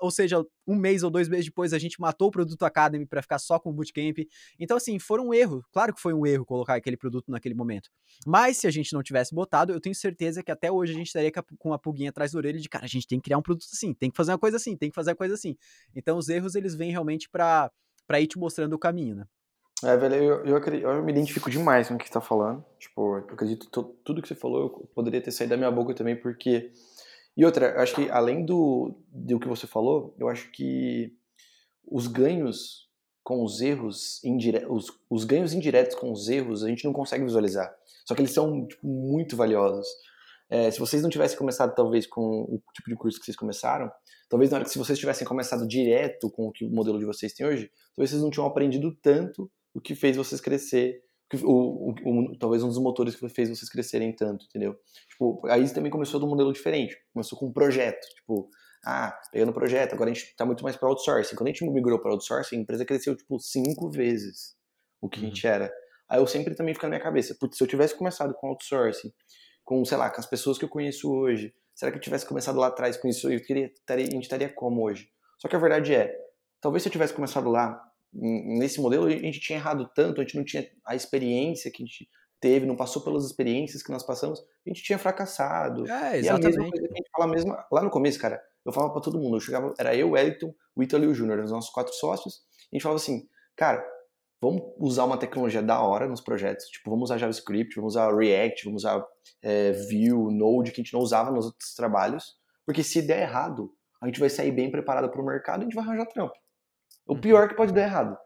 Ou seja, um mês ou dois meses depois a gente matou o produto Academy para ficar só com o Bootcamp. Então, assim, foi um erro. Claro que foi um erro colocar aquele produto naquele momento. Mas se a gente não tivesse botado, eu tenho certeza que até hoje a gente estaria com a pulguinha atrás da orelha de, cara, a gente tem que criar um produto assim, tem que fazer uma coisa assim, tem que fazer uma coisa assim. Então, os erros, eles vêm realmente para ir te mostrando o caminho, né? É, velho, eu, eu, eu me identifico demais com o que você tá falando. Tipo, eu acredito que tudo que você falou poderia ter saído da minha boca também, porque e outra, eu acho que além do, do que você falou, eu acho que os ganhos com os erros indiretos, os, os, ganhos indiretos com os erros, a gente não consegue visualizar. Só que eles são tipo, muito valiosos. É, se vocês não tivessem começado, talvez, com o tipo de curso que vocês começaram, talvez na hora que se vocês tivessem começado direto com o que o modelo de vocês tem hoje, talvez vocês não tinham aprendido tanto o que fez vocês crescer o, o, o, talvez um dos motores que fez vocês crescerem tanto, entendeu? Tipo, aí também começou de um modelo diferente. Começou com um projeto, tipo, ah, pegando projeto, agora a gente tá muito mais para outsourcing. Quando a gente migrou para outsourcing, a empresa cresceu, tipo, cinco vezes o que uhum. a gente era. Aí eu sempre também fico na minha cabeça, putz, se eu tivesse começado com outsourcing, com, sei lá, com as pessoas que eu conheço hoje, será que eu tivesse começado lá atrás com isso, eu queria, a gente estaria como hoje? Só que a verdade é, talvez se eu tivesse começado lá, nesse modelo a gente tinha errado tanto, a gente não tinha a experiência que a gente teve, não passou pelas experiências que nós passamos, a gente tinha fracassado. É, exatamente. E a mesma coisa que a gente fala mesmo, lá no começo, cara, eu falava para todo mundo, eu chegava, era eu, o Wellington, o Ítalo e o Júnior, os nossos quatro sócios, a gente falava assim, cara, vamos usar uma tecnologia da hora nos projetos, tipo, vamos usar JavaScript, vamos usar React, vamos usar é, Vue, Node, que a gente não usava nos outros trabalhos, porque se der errado, a gente vai sair bem preparado para o mercado e a gente vai arranjar trampo. O uhum. pior é que pode dar errado.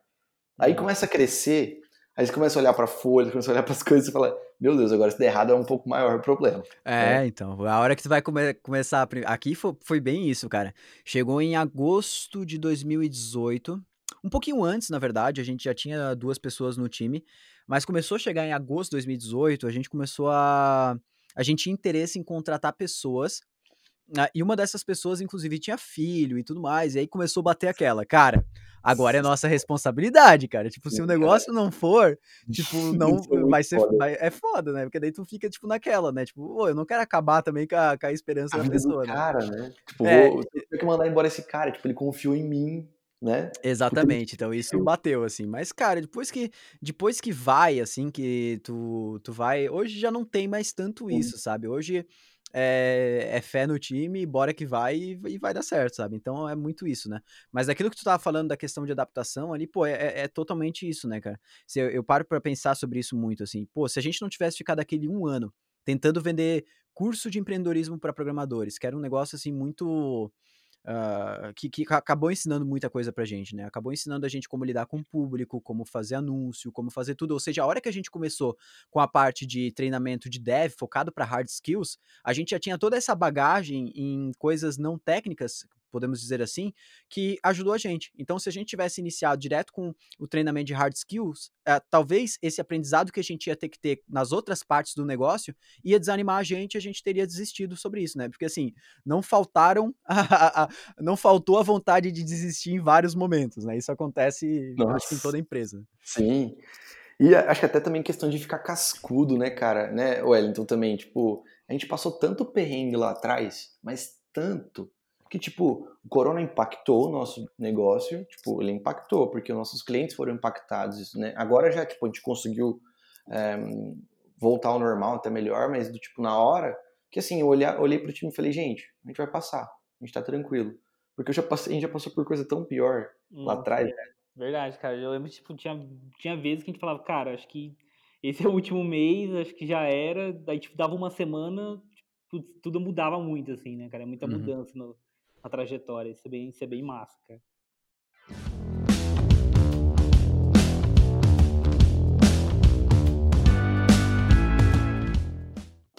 Aí uhum. começa a crescer, aí você começa a olhar para folha, começa a olhar para as coisas e fala, meu Deus, agora se der errado é um pouco maior o problema. É, né? então, a hora que tu vai come começar, aqui foi, foi bem isso, cara. Chegou em agosto de 2018, um pouquinho antes, na verdade, a gente já tinha duas pessoas no time, mas começou a chegar em agosto de 2018, a gente começou a a gente tinha interesse em contratar pessoas e uma dessas pessoas, inclusive, tinha filho e tudo mais. E aí começou a bater aquela, cara, agora é nossa responsabilidade, cara. Tipo, se o negócio não for, tipo, *laughs* não é vai ser. Vai, é foda, né? Porque daí tu fica, tipo, naquela, né? Tipo, oh, eu não quero acabar também com a, com a esperança a da pessoa. Né? cara, né? Tipo, é, vou, ter que mandar embora esse cara. Tipo, ele confiou em mim. Né? Exatamente, então isso *laughs* bateu, assim. Mas, cara, depois que depois que vai, assim, que tu, tu vai. Hoje já não tem mais tanto isso, sabe? Hoje é, é, fé no time, bora que vai e, vai dar certo, sabe? Então é muito isso, né? Mas aquilo que tu tava falando da questão de adaptação ali, pô, é, é, é totalmente isso, né, cara? Se eu, eu paro para pensar sobre isso muito, assim, pô, se a gente não tivesse ficado aquele um ano tentando vender curso de empreendedorismo para programadores, que era um negócio assim muito uh, que, que acabou ensinando muita coisa pra gente, né? Acabou ensinando a gente como lidar com o público, como fazer anúncio, como fazer tudo. Ou seja, a hora que a gente começou com a parte de treinamento de dev focado para hard skills, a gente já tinha toda essa bagagem em coisas não técnicas, podemos dizer assim, que ajudou a gente. Então, se a gente tivesse iniciado direto com o treinamento de hard skills, é, talvez esse aprendizado que a gente ia ter que ter nas outras partes do negócio ia desanimar a gente, a gente teria desistido sobre isso, né? Porque assim, não faltaram, *laughs* a, a, a, não faltou a vontade de desistir em vários momentos, né? Isso acontece, acho que em toda empresa. Sim. E acho que até também questão de ficar cascudo, né, cara? Né, Wellington também, tipo, a gente passou tanto perrengue lá atrás, mas tanto, que, tipo, o corona impactou o nosso negócio, tipo, ele impactou, porque os nossos clientes foram impactados, né? Agora já, tipo, a gente conseguiu é, voltar ao normal, até melhor, mas, do tipo, na hora, que assim, eu olhei, olhei pro time e falei, gente, a gente vai passar, a gente tá tranquilo. Porque eu já passei, a gente já passou por coisa tão pior hum, lá atrás, né? Verdade, cara. Eu lembro, tipo, tinha, tinha vezes que a gente falava, cara, acho que esse é o último mês, acho que já era, daí tipo, dava uma semana, tipo, tudo mudava muito, assim, né, cara? É muita uhum. mudança no, na trajetória, isso é bem, isso é bem massa, cara.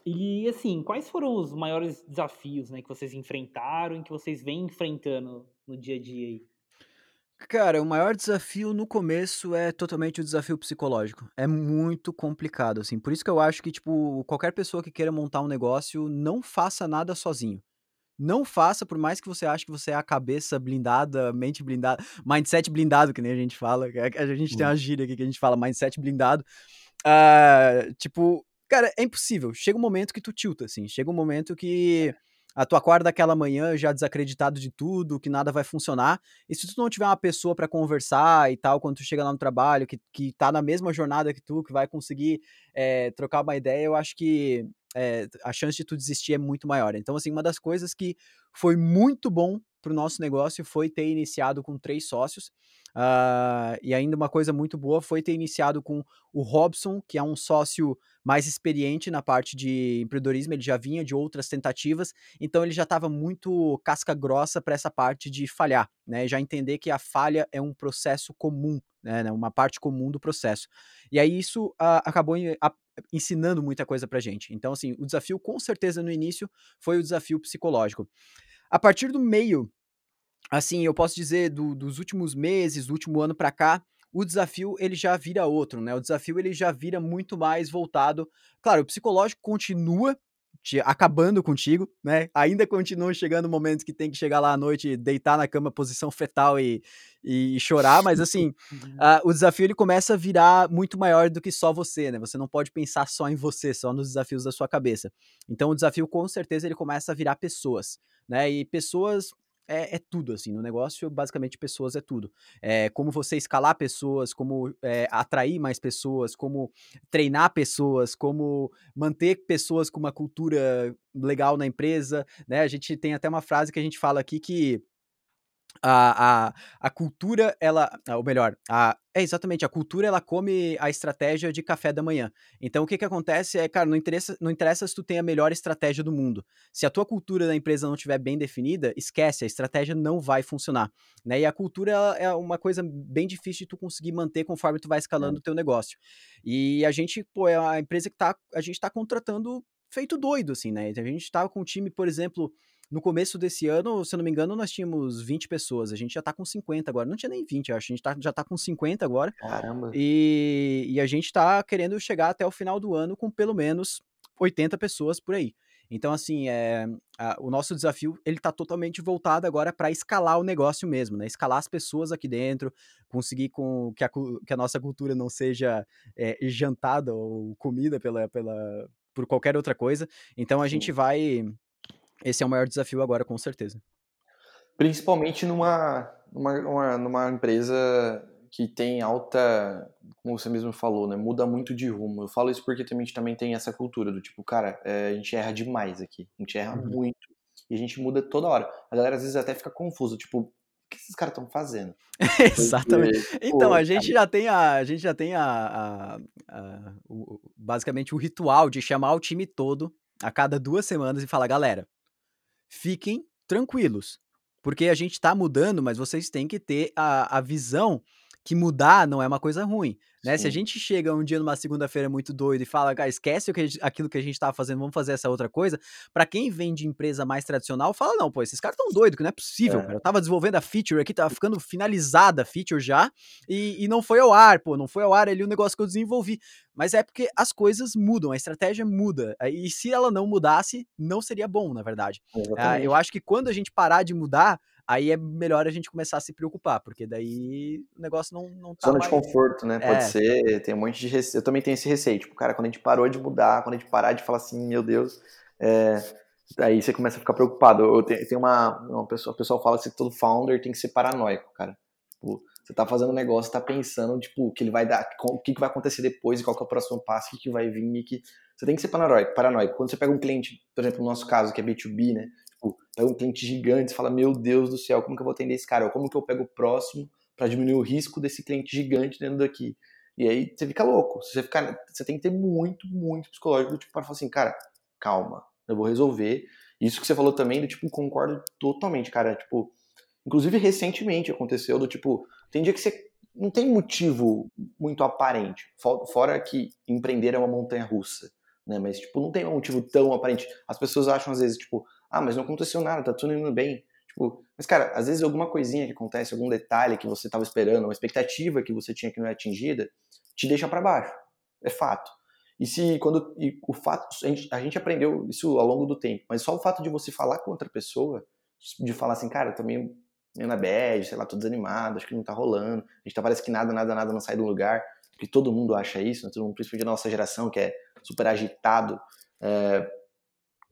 E assim, quais foram os maiores desafios né, que vocês enfrentaram e que vocês vêm enfrentando no dia a dia aí? Cara, o maior desafio no começo é totalmente o desafio psicológico. É muito complicado, assim. Por isso que eu acho que, tipo, qualquer pessoa que queira montar um negócio, não faça nada sozinho. Não faça, por mais que você ache que você é a cabeça blindada, mente blindada, mindset blindado, que nem a gente fala. A gente tem uma gíria aqui que a gente fala mindset blindado. Uh, tipo, Cara, é impossível. Chega um momento que tu tilta, assim. Chega um momento que a tua acorda aquela manhã já desacreditado de tudo, que nada vai funcionar. E se tu não tiver uma pessoa para conversar e tal, quando tu chega lá no trabalho, que, que tá na mesma jornada que tu, que vai conseguir é, trocar uma ideia, eu acho que é, a chance de tu desistir é muito maior. Então, assim, uma das coisas que foi muito bom pro nosso negócio foi ter iniciado com três sócios. Uh, e ainda uma coisa muito boa foi ter iniciado com o Robson, que é um sócio mais experiente na parte de empreendedorismo, ele já vinha de outras tentativas, então ele já estava muito casca grossa para essa parte de falhar, né? Já entender que a falha é um processo comum, né? Uma parte comum do processo. E aí isso uh, acabou ensinando muita coisa para gente. Então, assim, o desafio com certeza no início foi o desafio psicológico. A partir do meio assim, eu posso dizer do, dos últimos meses, do último ano para cá, o desafio ele já vira outro, né? O desafio ele já vira muito mais voltado. Claro, o psicológico continua te, acabando contigo, né? Ainda continua chegando momentos que tem que chegar lá à noite, deitar na cama, posição fetal e, e chorar, mas *laughs* assim, uh, o desafio ele começa a virar muito maior do que só você, né? Você não pode pensar só em você, só nos desafios da sua cabeça. Então o desafio com certeza ele começa a virar pessoas, né? E pessoas é, é, tudo, assim, no negócio, basicamente, pessoas é tudo. É como você escalar pessoas, como é, atrair mais pessoas, como treinar pessoas, como manter pessoas com uma cultura legal na empresa, né? A gente tem até uma frase que a gente fala aqui que a, a, a cultura, ela, ah, ou melhor, a, é exatamente, a cultura ela come a estratégia de café da manhã. Então o que que acontece é, cara, não interessa, não interessa se tu tem a melhor estratégia do mundo. Se a tua cultura da empresa não estiver bem definida, esquece, a estratégia não vai funcionar, né? E a cultura é uma coisa bem difícil de tu conseguir manter conforme tu vai escalando o teu negócio. E a gente, pô, é a empresa que tá, a gente tá contratando feito doido, assim, né? A gente tava com um time, por exemplo, no começo desse ano, se eu não me engano, nós tínhamos 20 pessoas. A gente já tá com 50 agora. Não tinha nem 20, acho. A gente tá, já tá com 50 agora. Caramba. E, e a gente tá querendo chegar até o final do ano com pelo menos 80 pessoas por aí. Então, assim, é, a, o nosso desafio ele está totalmente voltado agora para escalar o negócio mesmo, né? Escalar as pessoas aqui dentro, conseguir com que a, que a nossa cultura não seja é, jantada ou comida pela, pela, por qualquer outra coisa. Então, a Sim. gente vai esse é o maior desafio agora, com certeza. Principalmente numa, numa, uma, numa empresa que tem alta, como você mesmo falou, né? Muda muito de rumo. Eu falo isso porque também a gente também tem essa cultura do tipo, cara, é, a gente erra demais aqui. A gente erra uhum. muito. E a gente muda toda hora. A galera às vezes até fica confusa, tipo, o que esses caras estão fazendo? *laughs* Exatamente. Porque, então, pô, a gente cara... já tem a. A gente já tem a. a, a o, basicamente o ritual de chamar o time todo a cada duas semanas e falar, galera, fiquem tranquilos, porque a gente está mudando, mas vocês têm que ter a, a visão que mudar não é uma coisa ruim, né? Se a gente chega um dia numa segunda-feira muito doido e fala, cara, esquece o que gente, aquilo que a gente estava fazendo, vamos fazer essa outra coisa, para quem vem de empresa mais tradicional, fala, não, pô, esses caras tão doidos, que não é possível, é. cara. Eu tava desenvolvendo a feature aqui, tava ficando finalizada a feature já, e, e não foi ao ar, pô, não foi ao ar ali o negócio que eu desenvolvi. Mas é porque as coisas mudam, a estratégia muda. E se ela não mudasse, não seria bom, na verdade. Uh, eu acho que quando a gente parar de mudar, aí é melhor a gente começar a se preocupar, porque daí o negócio não, não tá Zona mais... de conforto, né? Pode é. ser, tem um monte de receio. Eu também tenho esse receio, tipo, cara, quando a gente parou de mudar, quando a gente parar de falar assim, meu Deus, é... aí você começa a ficar preocupado. Eu tenho, tem uma, uma pessoa, o pessoal fala que todo founder tem que ser paranoico, cara. Tipo, você tá fazendo um negócio, tá pensando, tipo, o que ele vai dar, o que, que vai acontecer depois, qual que é o próximo passo, o que, que vai vir, e que você tem que ser paranoico, paranoico. Quando você pega um cliente, por exemplo, no nosso caso, que é B2B, né? Tipo, pega um cliente gigante, você fala, meu Deus do céu, como que eu vou atender esse cara? Ou como que eu pego o próximo para diminuir o risco desse cliente gigante dentro daqui? E aí você fica louco. Você, fica, você tem que ter muito, muito psicológico, tipo, para falar assim, cara, calma, eu vou resolver. Isso que você falou também, do tipo, concordo totalmente, cara. Tipo, inclusive recentemente aconteceu do tipo, tem dia que você não tem motivo muito aparente. Fora que empreender é uma montanha russa, né? Mas, tipo, não tem um motivo tão aparente. As pessoas acham às vezes, tipo, ah, mas não aconteceu nada, tá tudo indo bem. Tipo, mas, cara, às vezes alguma coisinha que acontece, algum detalhe que você estava esperando, uma expectativa que você tinha que não é atingida, te deixa para baixo. É fato. E se quando e o fato a gente, a gente aprendeu isso ao longo do tempo, mas só o fato de você falar com outra pessoa, de falar assim, cara, também meio na bad, sei lá, tô desanimado, acho que não tá rolando, a gente tá, parece que nada, nada, nada não sai do lugar, porque todo mundo acha isso, né? todo mundo, principalmente da nossa geração, que é super agitado. É...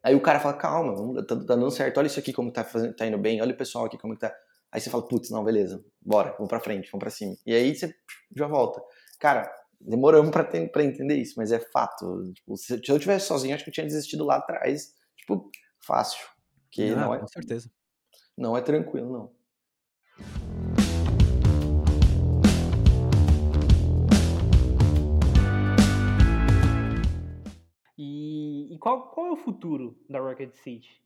Aí o cara fala, calma, tá, tá, dando certo, olha isso aqui como tá, fazendo, tá indo bem, olha o pessoal aqui como tá. Aí você fala, putz, não, beleza, bora, vamos pra frente, vamos pra cima. E aí você já volta. Cara, demoramos pra, ter, pra entender isso, mas é fato. Tipo, se eu tivesse sozinho, acho que eu tinha desistido lá atrás, tipo, fácil. Que não, não é, com certeza. Não é tranquilo, não. Qual, qual é o futuro da Rocket City?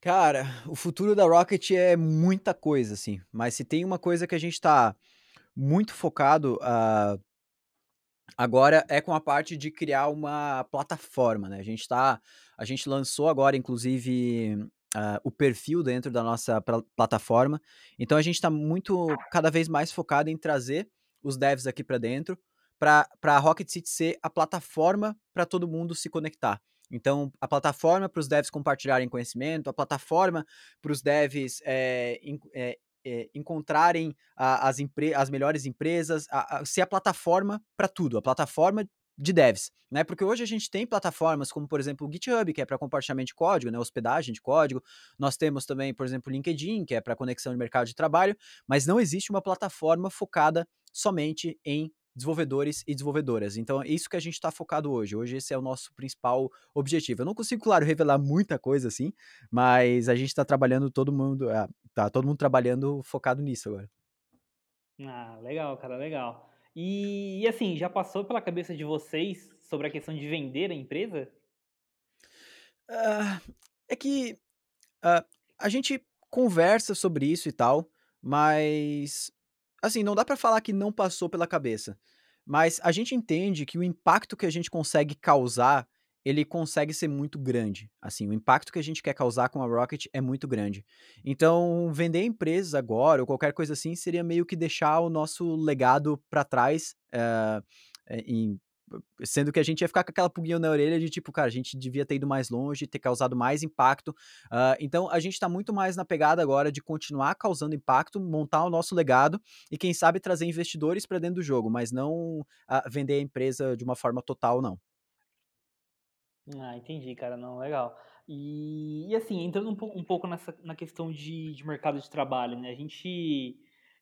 Cara, o futuro da Rocket é muita coisa, assim. Mas se tem uma coisa que a gente tá muito focado uh, agora é com a parte de criar uma plataforma, né? A gente tá. A gente lançou agora, inclusive, uh, o perfil dentro da nossa plataforma. Então a gente está muito, cada vez mais focado em trazer os devs aqui para dentro, para a Rocket City ser a plataforma para todo mundo se conectar. Então, a plataforma para os devs compartilharem conhecimento, a plataforma para os devs é, é, é, encontrarem a, as, as melhores empresas, a, a, ser a plataforma para tudo, a plataforma de devs, né? Porque hoje a gente tem plataformas como, por exemplo, o GitHub, que é para compartilhamento de código, né? Hospedagem de código. Nós temos também, por exemplo, o LinkedIn, que é para conexão de mercado de trabalho, mas não existe uma plataforma focada somente em desenvolvedores e desenvolvedoras. Então, é isso que a gente está focado hoje. Hoje esse é o nosso principal objetivo. Eu não consigo, claro, revelar muita coisa assim, mas a gente está trabalhando todo mundo, ah, tá todo mundo trabalhando focado nisso agora. Ah, legal, cara, legal. E, e, assim, já passou pela cabeça de vocês sobre a questão de vender a empresa? Uh, é que uh, a gente conversa sobre isso e tal, mas assim, não dá para falar que não passou pela cabeça. Mas a gente entende que o impacto que a gente consegue causar ele consegue ser muito grande. Assim, o impacto que a gente quer causar com a Rocket é muito grande. Então, vender empresas agora ou qualquer coisa assim seria meio que deixar o nosso legado para trás, uh, em, sendo que a gente ia ficar com aquela pulguinha na orelha de tipo, cara, a gente devia ter ido mais longe, ter causado mais impacto. Uh, então, a gente está muito mais na pegada agora de continuar causando impacto, montar o nosso legado e, quem sabe, trazer investidores para dentro do jogo, mas não uh, vender a empresa de uma forma total, não. Ah, entendi, cara, não, legal. E, e assim, entrando um, pouco, um pouco nessa na questão de, de mercado de trabalho, né? A gente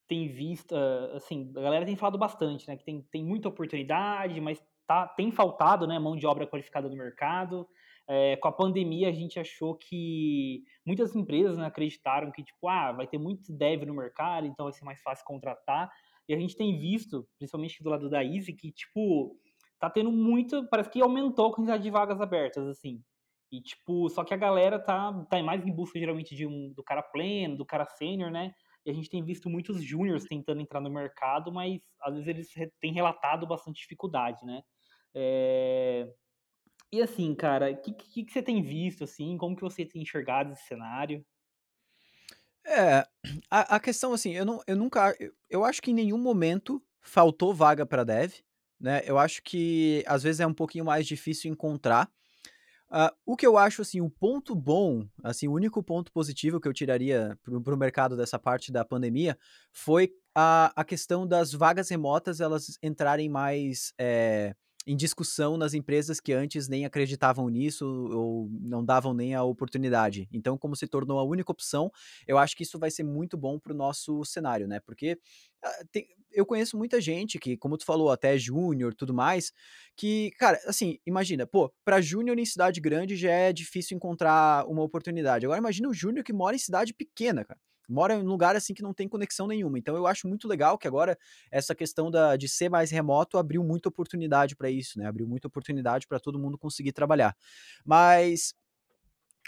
tem visto, ah, assim, a galera tem falado bastante, né? Que tem, tem muita oportunidade, mas tá, tem faltado, né, mão de obra qualificada no mercado. É, com a pandemia, a gente achou que muitas empresas né, acreditaram que, tipo, ah, vai ter muito dev no mercado, então vai ser mais fácil contratar. E a gente tem visto, principalmente do lado da Easy, que, tipo, tá tendo muito. Parece que aumentou a quantidade de vagas abertas, assim. E, tipo, só que a galera tá, tá mais em busca, geralmente, de um, do cara pleno, do cara sênior, né? E a gente tem visto muitos júniors tentando entrar no mercado, mas às vezes eles têm relatado bastante dificuldade, né? É... E assim, cara, o que, que, que, você tem visto, assim? Como que você tem enxergado esse cenário? É, a, a questão, assim, eu, não, eu nunca... Eu, eu acho que em nenhum momento faltou vaga para dev, né? Eu acho que às vezes é um pouquinho mais difícil encontrar. Uh, o que eu acho, assim, o ponto bom, assim, o único ponto positivo que eu tiraria para o mercado dessa parte da pandemia foi a, a questão das vagas remotas elas entrarem mais é, em discussão nas empresas que antes nem acreditavam nisso ou não davam nem a oportunidade. Então, como se tornou a única opção, eu acho que isso vai ser muito bom para o nosso cenário, né? Porque uh, tem, eu conheço muita gente que, como tu falou, até júnior, tudo mais, que, cara, assim, imagina, pô, para júnior em cidade grande já é difícil encontrar uma oportunidade. Agora imagina o júnior que mora em cidade pequena, cara. Mora em um lugar assim que não tem conexão nenhuma. Então eu acho muito legal que agora essa questão da, de ser mais remoto abriu muita oportunidade para isso, né? Abriu muita oportunidade para todo mundo conseguir trabalhar. Mas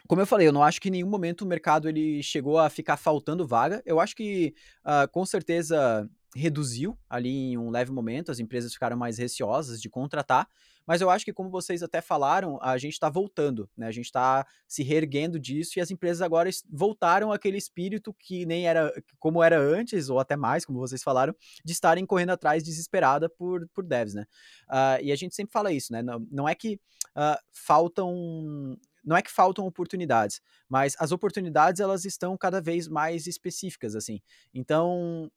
como eu falei, eu não acho que em nenhum momento o mercado ele chegou a ficar faltando vaga. Eu acho que uh, com certeza reduziu ali em um leve momento, as empresas ficaram mais receosas de contratar, mas eu acho que, como vocês até falaram, a gente está voltando, né? A gente está se reerguendo disso e as empresas agora voltaram àquele espírito que nem era como era antes, ou até mais, como vocês falaram, de estarem correndo atrás desesperada por, por devs, né? Uh, e a gente sempre fala isso, né? Não, não é que uh, faltam não é que faltam oportunidades, mas as oportunidades elas estão cada vez mais específicas assim. Então,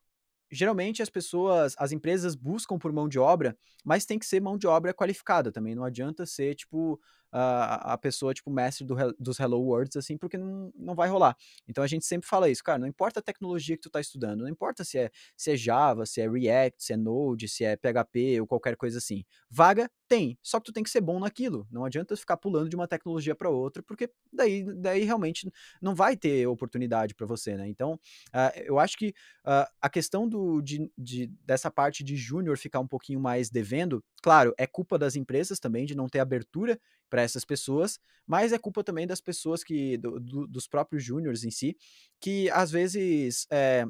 geralmente as pessoas, as empresas buscam por mão de obra, mas tem que ser mão de obra qualificada também. Não adianta ser, tipo, a, a pessoa, tipo, mestre do, dos Hello Worlds, assim, porque não, não vai rolar. Então a gente sempre fala isso, cara, não importa a tecnologia que tu tá estudando, não importa se é, se é Java, se é React, se é Node, se é PHP ou qualquer coisa assim. Vaga tem, só que tu tem que ser bom naquilo. Não adianta ficar pulando de uma tecnologia para outra, porque daí, daí realmente não vai ter oportunidade para você, né? Então, uh, eu acho que uh, a questão do, de, de, dessa parte de júnior ficar um pouquinho mais devendo, claro, é culpa das empresas também de não ter abertura para essas pessoas, mas é culpa também das pessoas que, do, do, dos próprios júniores em si, que às vezes é,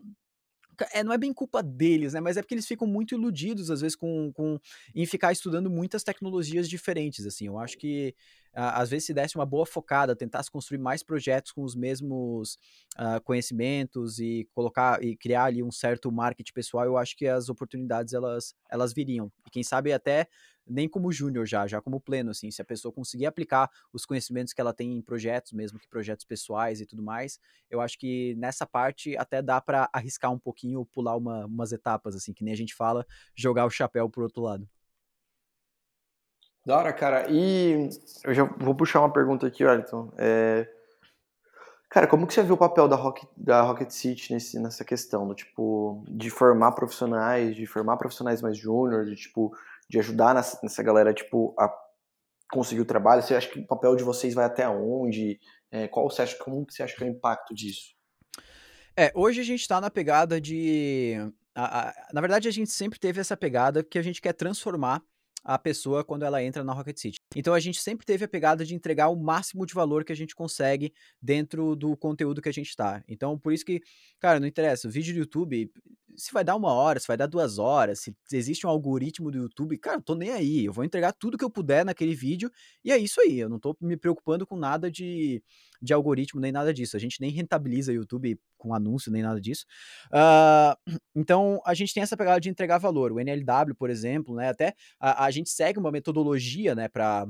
é, não é bem culpa deles, né? Mas é porque eles ficam muito iludidos, às vezes, com, com em ficar estudando muitas tecnologias diferentes, assim. Eu acho que, às vezes, se desse uma boa focada, tentasse construir mais projetos com os mesmos uh, conhecimentos e colocar e criar ali um certo marketing pessoal, eu acho que as oportunidades, elas, elas viriam. E quem sabe até nem como júnior já, já como pleno, assim, se a pessoa conseguir aplicar os conhecimentos que ela tem em projetos, mesmo que projetos pessoais e tudo mais, eu acho que nessa parte até dá para arriscar um pouquinho, pular uma, umas etapas, assim, que nem a gente fala, jogar o chapéu pro outro lado. Da hora, cara. E eu já vou puxar uma pergunta aqui, Wellington. É... Cara, como que você viu o papel da Rocket, da Rocket City nesse, nessa questão, do tipo, de formar profissionais, de formar profissionais mais júnior, de tipo, de ajudar nessa, nessa galera, tipo, a conseguir o trabalho? Você acha que o papel de vocês vai até onde? É, qual você acha, como você acha que é o impacto disso? É, hoje a gente está na pegada de. A, a, na verdade, a gente sempre teve essa pegada que a gente quer transformar a pessoa quando ela entra na Rocket City. Então a gente sempre teve a pegada de entregar o máximo de valor que a gente consegue dentro do conteúdo que a gente está. Então por isso que, cara, não interessa, o vídeo do YouTube, se vai dar uma hora, se vai dar duas horas, se existe um algoritmo do YouTube, cara, eu tô nem aí. Eu vou entregar tudo que eu puder naquele vídeo e é isso aí. Eu não tô me preocupando com nada de, de algoritmo nem nada disso. A gente nem rentabiliza o YouTube com anúncio nem nada disso. Uh, *clears throat* então a gente tem essa pegada de entregar valor. O NLW, por exemplo, né? Até a, a gente segue uma metodologia, né? Para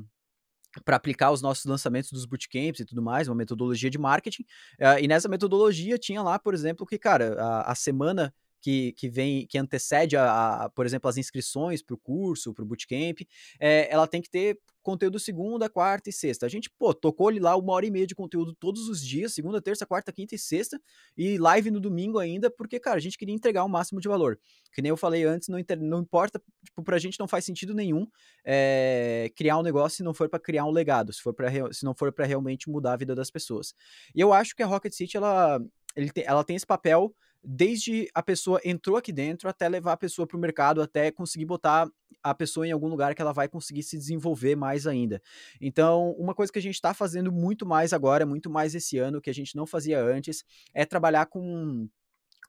para aplicar os nossos lançamentos dos bootcamps e tudo mais, uma metodologia de marketing. Uh, e nessa metodologia tinha lá, por exemplo, que, cara, a, a semana que, que vem, que antecede, a, a por exemplo, as inscrições para o curso, para o bootcamp, é, ela tem que ter conteúdo segunda, quarta e sexta. A gente, pô, tocou ali lá uma hora e meia de conteúdo todos os dias, segunda, terça, quarta, quinta e sexta, e live no domingo ainda, porque, cara, a gente queria entregar o máximo de valor. Que nem eu falei antes, não, não importa, tipo, pra gente não faz sentido nenhum é, criar um negócio se não for para criar um legado, se, for pra, se não for para realmente mudar a vida das pessoas. E eu acho que a Rocket City, ela, ele ela tem esse papel desde a pessoa entrou aqui dentro até levar a pessoa para o mercado, até conseguir botar a pessoa em algum lugar que ela vai conseguir se desenvolver mais ainda. Então, uma coisa que a gente está fazendo muito mais agora, muito mais esse ano, que a gente não fazia antes, é trabalhar com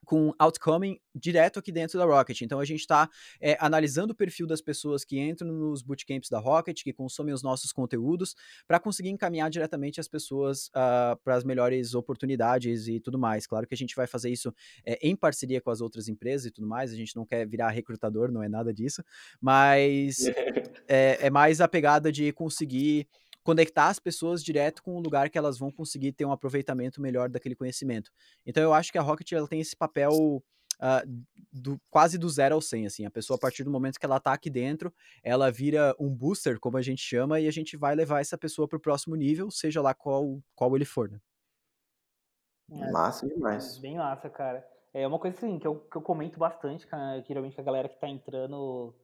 com outcoming direto aqui dentro da Rocket. Então a gente está é, eh, analisando o perfil das pessoas que entram nos bootcamps da Rocket, que consomem os nossos conteúdos, para conseguir encaminhar diretamente as pessoas uh, ah, para as melhores oportunidades e tudo mais. Claro que a gente vai fazer isso é, em parceria com as outras empresas e tudo mais. A gente não quer virar recrutador, não é nada disso, mas *laughs* é, é mais a pegada de conseguir conectar as pessoas direto com o lugar que elas vão conseguir ter um aproveitamento melhor daquele conhecimento. Então eu acho que a Rocket ela tem esse papel uh, do, quase do zero ao 100, assim. A pessoa, a partir do momento que ela tá aqui dentro, ela vira um booster, como a gente chama, e a gente vai levar essa pessoa para o próximo nível, seja lá qual, qual ele for, né? É, massa demais. Bem massa, cara. É uma coisa assim que eu, que eu comento bastante, que geralmente a galera que tá entrando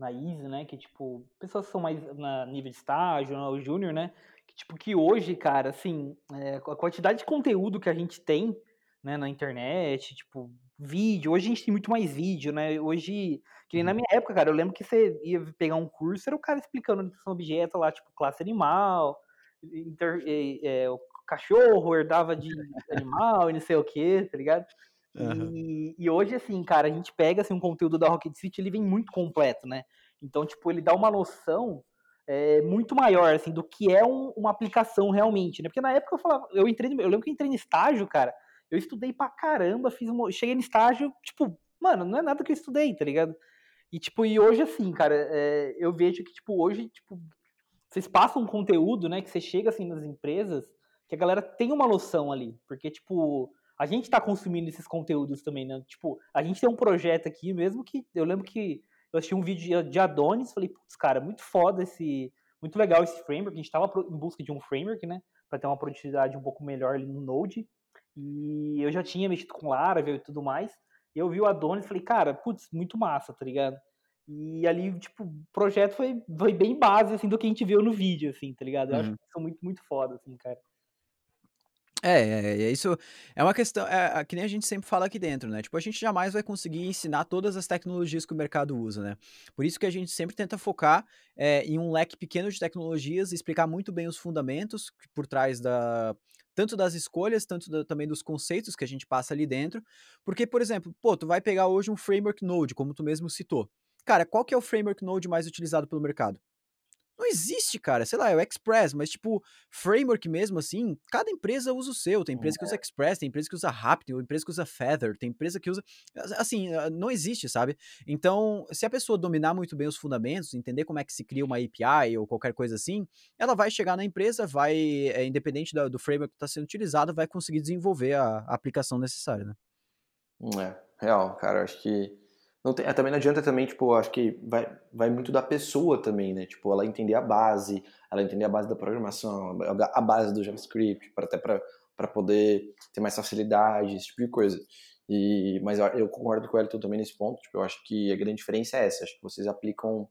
na Easy, né? Que, tipo, pessoas que são mais na nível de estágio, o júnior, né? Que, tipo, que hoje, cara, assim, é, a quantidade de conteúdo que a gente tem né, na internet, tipo, vídeo. Hoje a gente tem muito mais vídeo, né? Hoje, que nem na uhum. minha época, cara, eu lembro que você ia pegar um curso, era o cara explicando orientação objeto lá, tipo, classe animal, inter, é, é, o cachorro herdava de *laughs* animal e não sei o que, tá ligado? Uhum. E, e, hoje, assim, cara, a gente pega assim, um conteúdo da Rocket City, ele vem muito completo, né? Então, tipo, ele dá uma noção é, muito maior, assim, do que é um, uma aplicação realmente, né? Porque na época eu falava, eu entrei, eu lembro que eu entrei no estágio, cara, eu estudei pra caramba, fiz cheguei no estágio, tipo, mano, não é nada que eu estudei, tá ligado? E, tipo, e hoje, assim, cara, é, eu vejo que, tipo, hoje, tipo, vocês passam um conteúdo, né, que você chega, assim, nas empresas, que a galera tem uma noção ali, porque, tipo, a gente tá consumindo esses conteúdos também, né? Tipo, a gente tem um projeto aqui mesmo que, eu lembro que eu assisti um vídeo de Adonis, falei, putz, cara, muito foda esse, muito legal esse framework, a gente tava em busca de um framework, né, para ter uma produtividade um pouco melhor ali no Node, e eu já tinha mexido com Laravel e tudo mais. E eu vi o Adonis e falei, cara, putz, muito massa, tá ligado? E ali, tipo, o projeto foi, foi bem base, assim, do que a gente viu no vídeo, assim, tá ligado? Eu uhum. acho que são muito, muito foda, assim, cara. É, é, é, isso é uma questão, é, é, que nem a gente sempre fala aqui dentro, né? Tipo, a gente jamais vai conseguir ensinar todas as tecnologias que o mercado usa, né? Por isso que a gente sempre tenta focar é, em um leque pequeno de tecnologias explicar muito bem os fundamentos por trás da, tanto das escolhas, tanto da, também dos conceitos que a gente passa ali dentro. Porque, por exemplo, pô, tu vai pegar hoje um framework Node, como tu mesmo citou. Cara, qual que é o framework Node mais utilizado pelo mercado? Não existe, cara. Sei lá, é o Express, mas tipo, framework mesmo assim, cada empresa usa o seu. Tem empresa que usa é. Express, tem empresa que usa Rapid, tem empresa que usa Feather, tem empresa que usa. Assim, não existe, sabe? Então, se a pessoa dominar muito bem os fundamentos, entender como é que se cria uma API ou qualquer coisa assim, ela vai chegar na empresa, vai, é, independente do, do framework que está sendo utilizado, vai conseguir desenvolver a, a aplicação necessária, né? É, real, cara. Acho que não tem, é, também não adianta também, tipo, acho que vai, vai muito da pessoa também, né? Tipo, ela entender a base, ela entender a base da programação, a base do JavaScript, para até para poder ter mais facilidade, esse tipo de coisa. E, mas eu concordo com o Elton também nesse ponto, tipo, eu acho que a grande diferença é essa, acho que vocês aplicam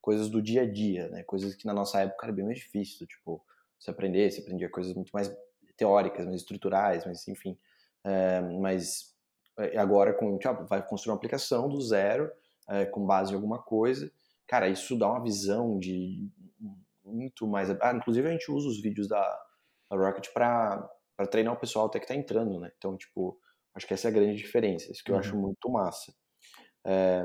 coisas do dia a dia, né? Coisas que na nossa época era bem mais difícil, tipo, você aprender, você aprendia coisas muito mais teóricas, mais estruturais, mas enfim. É, mas agora com tipo, vai construir uma aplicação do zero é, com base em alguma coisa cara isso dá uma visão de muito mais ah, inclusive a gente usa os vídeos da, da Rocket para treinar o pessoal até que está entrando né então tipo acho que essa é a grande diferença isso que eu uhum. acho muito massa é,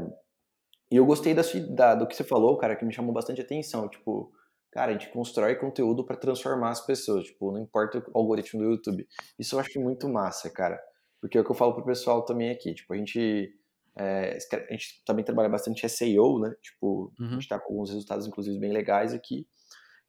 e eu gostei da, da, do que você falou cara que me chamou bastante atenção tipo cara, a gente constrói conteúdo para transformar as pessoas, tipo, não importa o algoritmo do YouTube. Isso eu acho muito massa, cara. Porque é o que eu falo pro pessoal também aqui, tipo, a gente, é, a gente também trabalha bastante SEO, né? Tipo, uhum. a gente tá com alguns resultados, inclusive, bem legais aqui.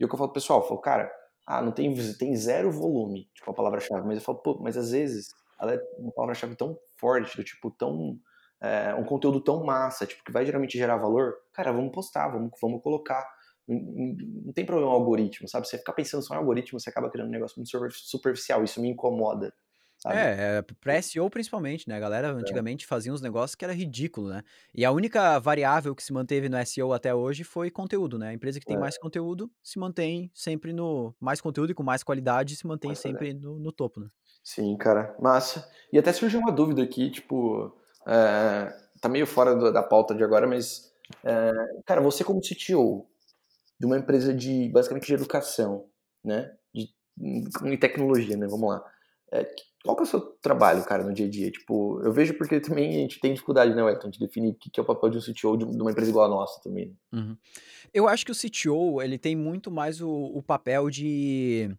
E o que eu falo pro pessoal, eu falo, cara, ah, não tem, tem zero volume, tipo, a palavra-chave. Mas eu falo, pô, mas às vezes ela é uma palavra-chave tão forte, do tipo, tão... É, um conteúdo tão massa, tipo, que vai geralmente gerar valor, cara, vamos postar, vamos, vamos colocar. Não, não tem problema o algoritmo, sabe? Você ficar pensando só em algoritmo, você acaba criando um negócio muito superficial, isso me incomoda. Sabe? É, é pra SEO principalmente, né? A galera é. antigamente é. fazia uns negócios que era ridículo, né? E a única variável que se manteve no SEO até hoje foi conteúdo, né? A empresa que tem é. mais conteúdo se mantém sempre no. Mais conteúdo e com mais qualidade se mantém sempre no, no, topo, né? Sim, cara. Massa. E até surgiu uma dúvida aqui, tipo. É, tá meio fora do, da pauta de agora, mas. É, cara, você como CTO de uma empresa de basicamente de educação, né? De, de tecnologia, né? Vamos lá. É, qual que é o seu trabalho, cara, no dia a dia? Tipo, eu vejo porque também a gente tem dificuldade, né, Wellington, de definir o que é o papel de um CTO de uma empresa igual a nossa também. Uhum. Eu acho que o CTO, ele tem muito mais o, o papel de,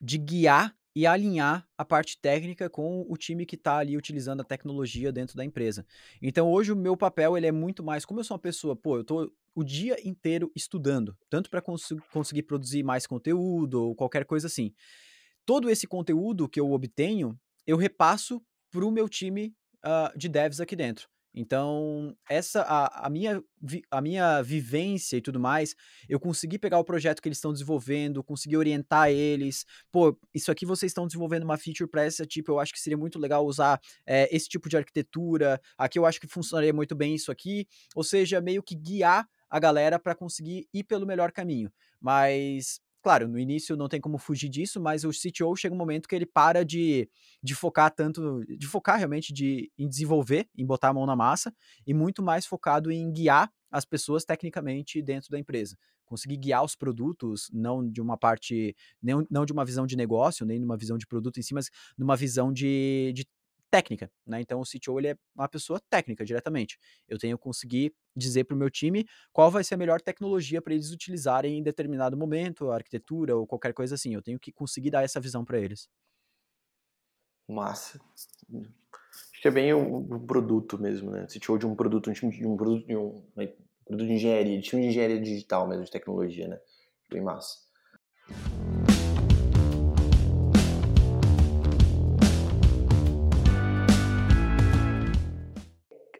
de guiar e alinhar a parte técnica com o time que está ali utilizando a tecnologia dentro da empresa. Então, hoje o meu papel, ele é muito mais, como eu sou uma pessoa, pô, eu tô o dia inteiro estudando, tanto para cons conseguir produzir mais conteúdo ou qualquer coisa assim todo esse conteúdo que eu obtenho, eu repasso para o meu time uh, de devs aqui dentro. Então, essa a, a, minha, a minha vivência e tudo mais, eu consegui pegar o projeto que eles estão desenvolvendo, consegui orientar eles. Pô, isso aqui vocês estão desenvolvendo uma feature para esse tipo, eu acho que seria muito legal usar é, esse tipo de arquitetura. Aqui eu acho que funcionaria muito bem isso aqui. Ou seja, meio que guiar a galera para conseguir ir pelo melhor caminho. Mas claro, no início não tem como fugir disso, mas o CTO chega um momento que ele para de, de focar tanto, de focar realmente de, em desenvolver, em botar a mão na massa, e muito mais focado em guiar as pessoas tecnicamente dentro da empresa. Conseguir guiar os produtos, não de uma parte, não, não de uma visão de negócio, nem de uma visão de produto em si, mas numa visão de, de técnica, né? Então o CTO ele é uma pessoa técnica diretamente. Eu tenho que conseguir dizer para o meu time qual vai ser a melhor tecnologia para eles utilizarem em determinado momento, arquitetura ou qualquer coisa assim. Eu tenho que conseguir dar essa visão para eles. Massa. Acho que é bem o, o produto mesmo, né? CTO de um produto, um time de um produto de um, um produto de engenharia, de time de engenharia digital mesmo, de tecnologia, né? Bem massa.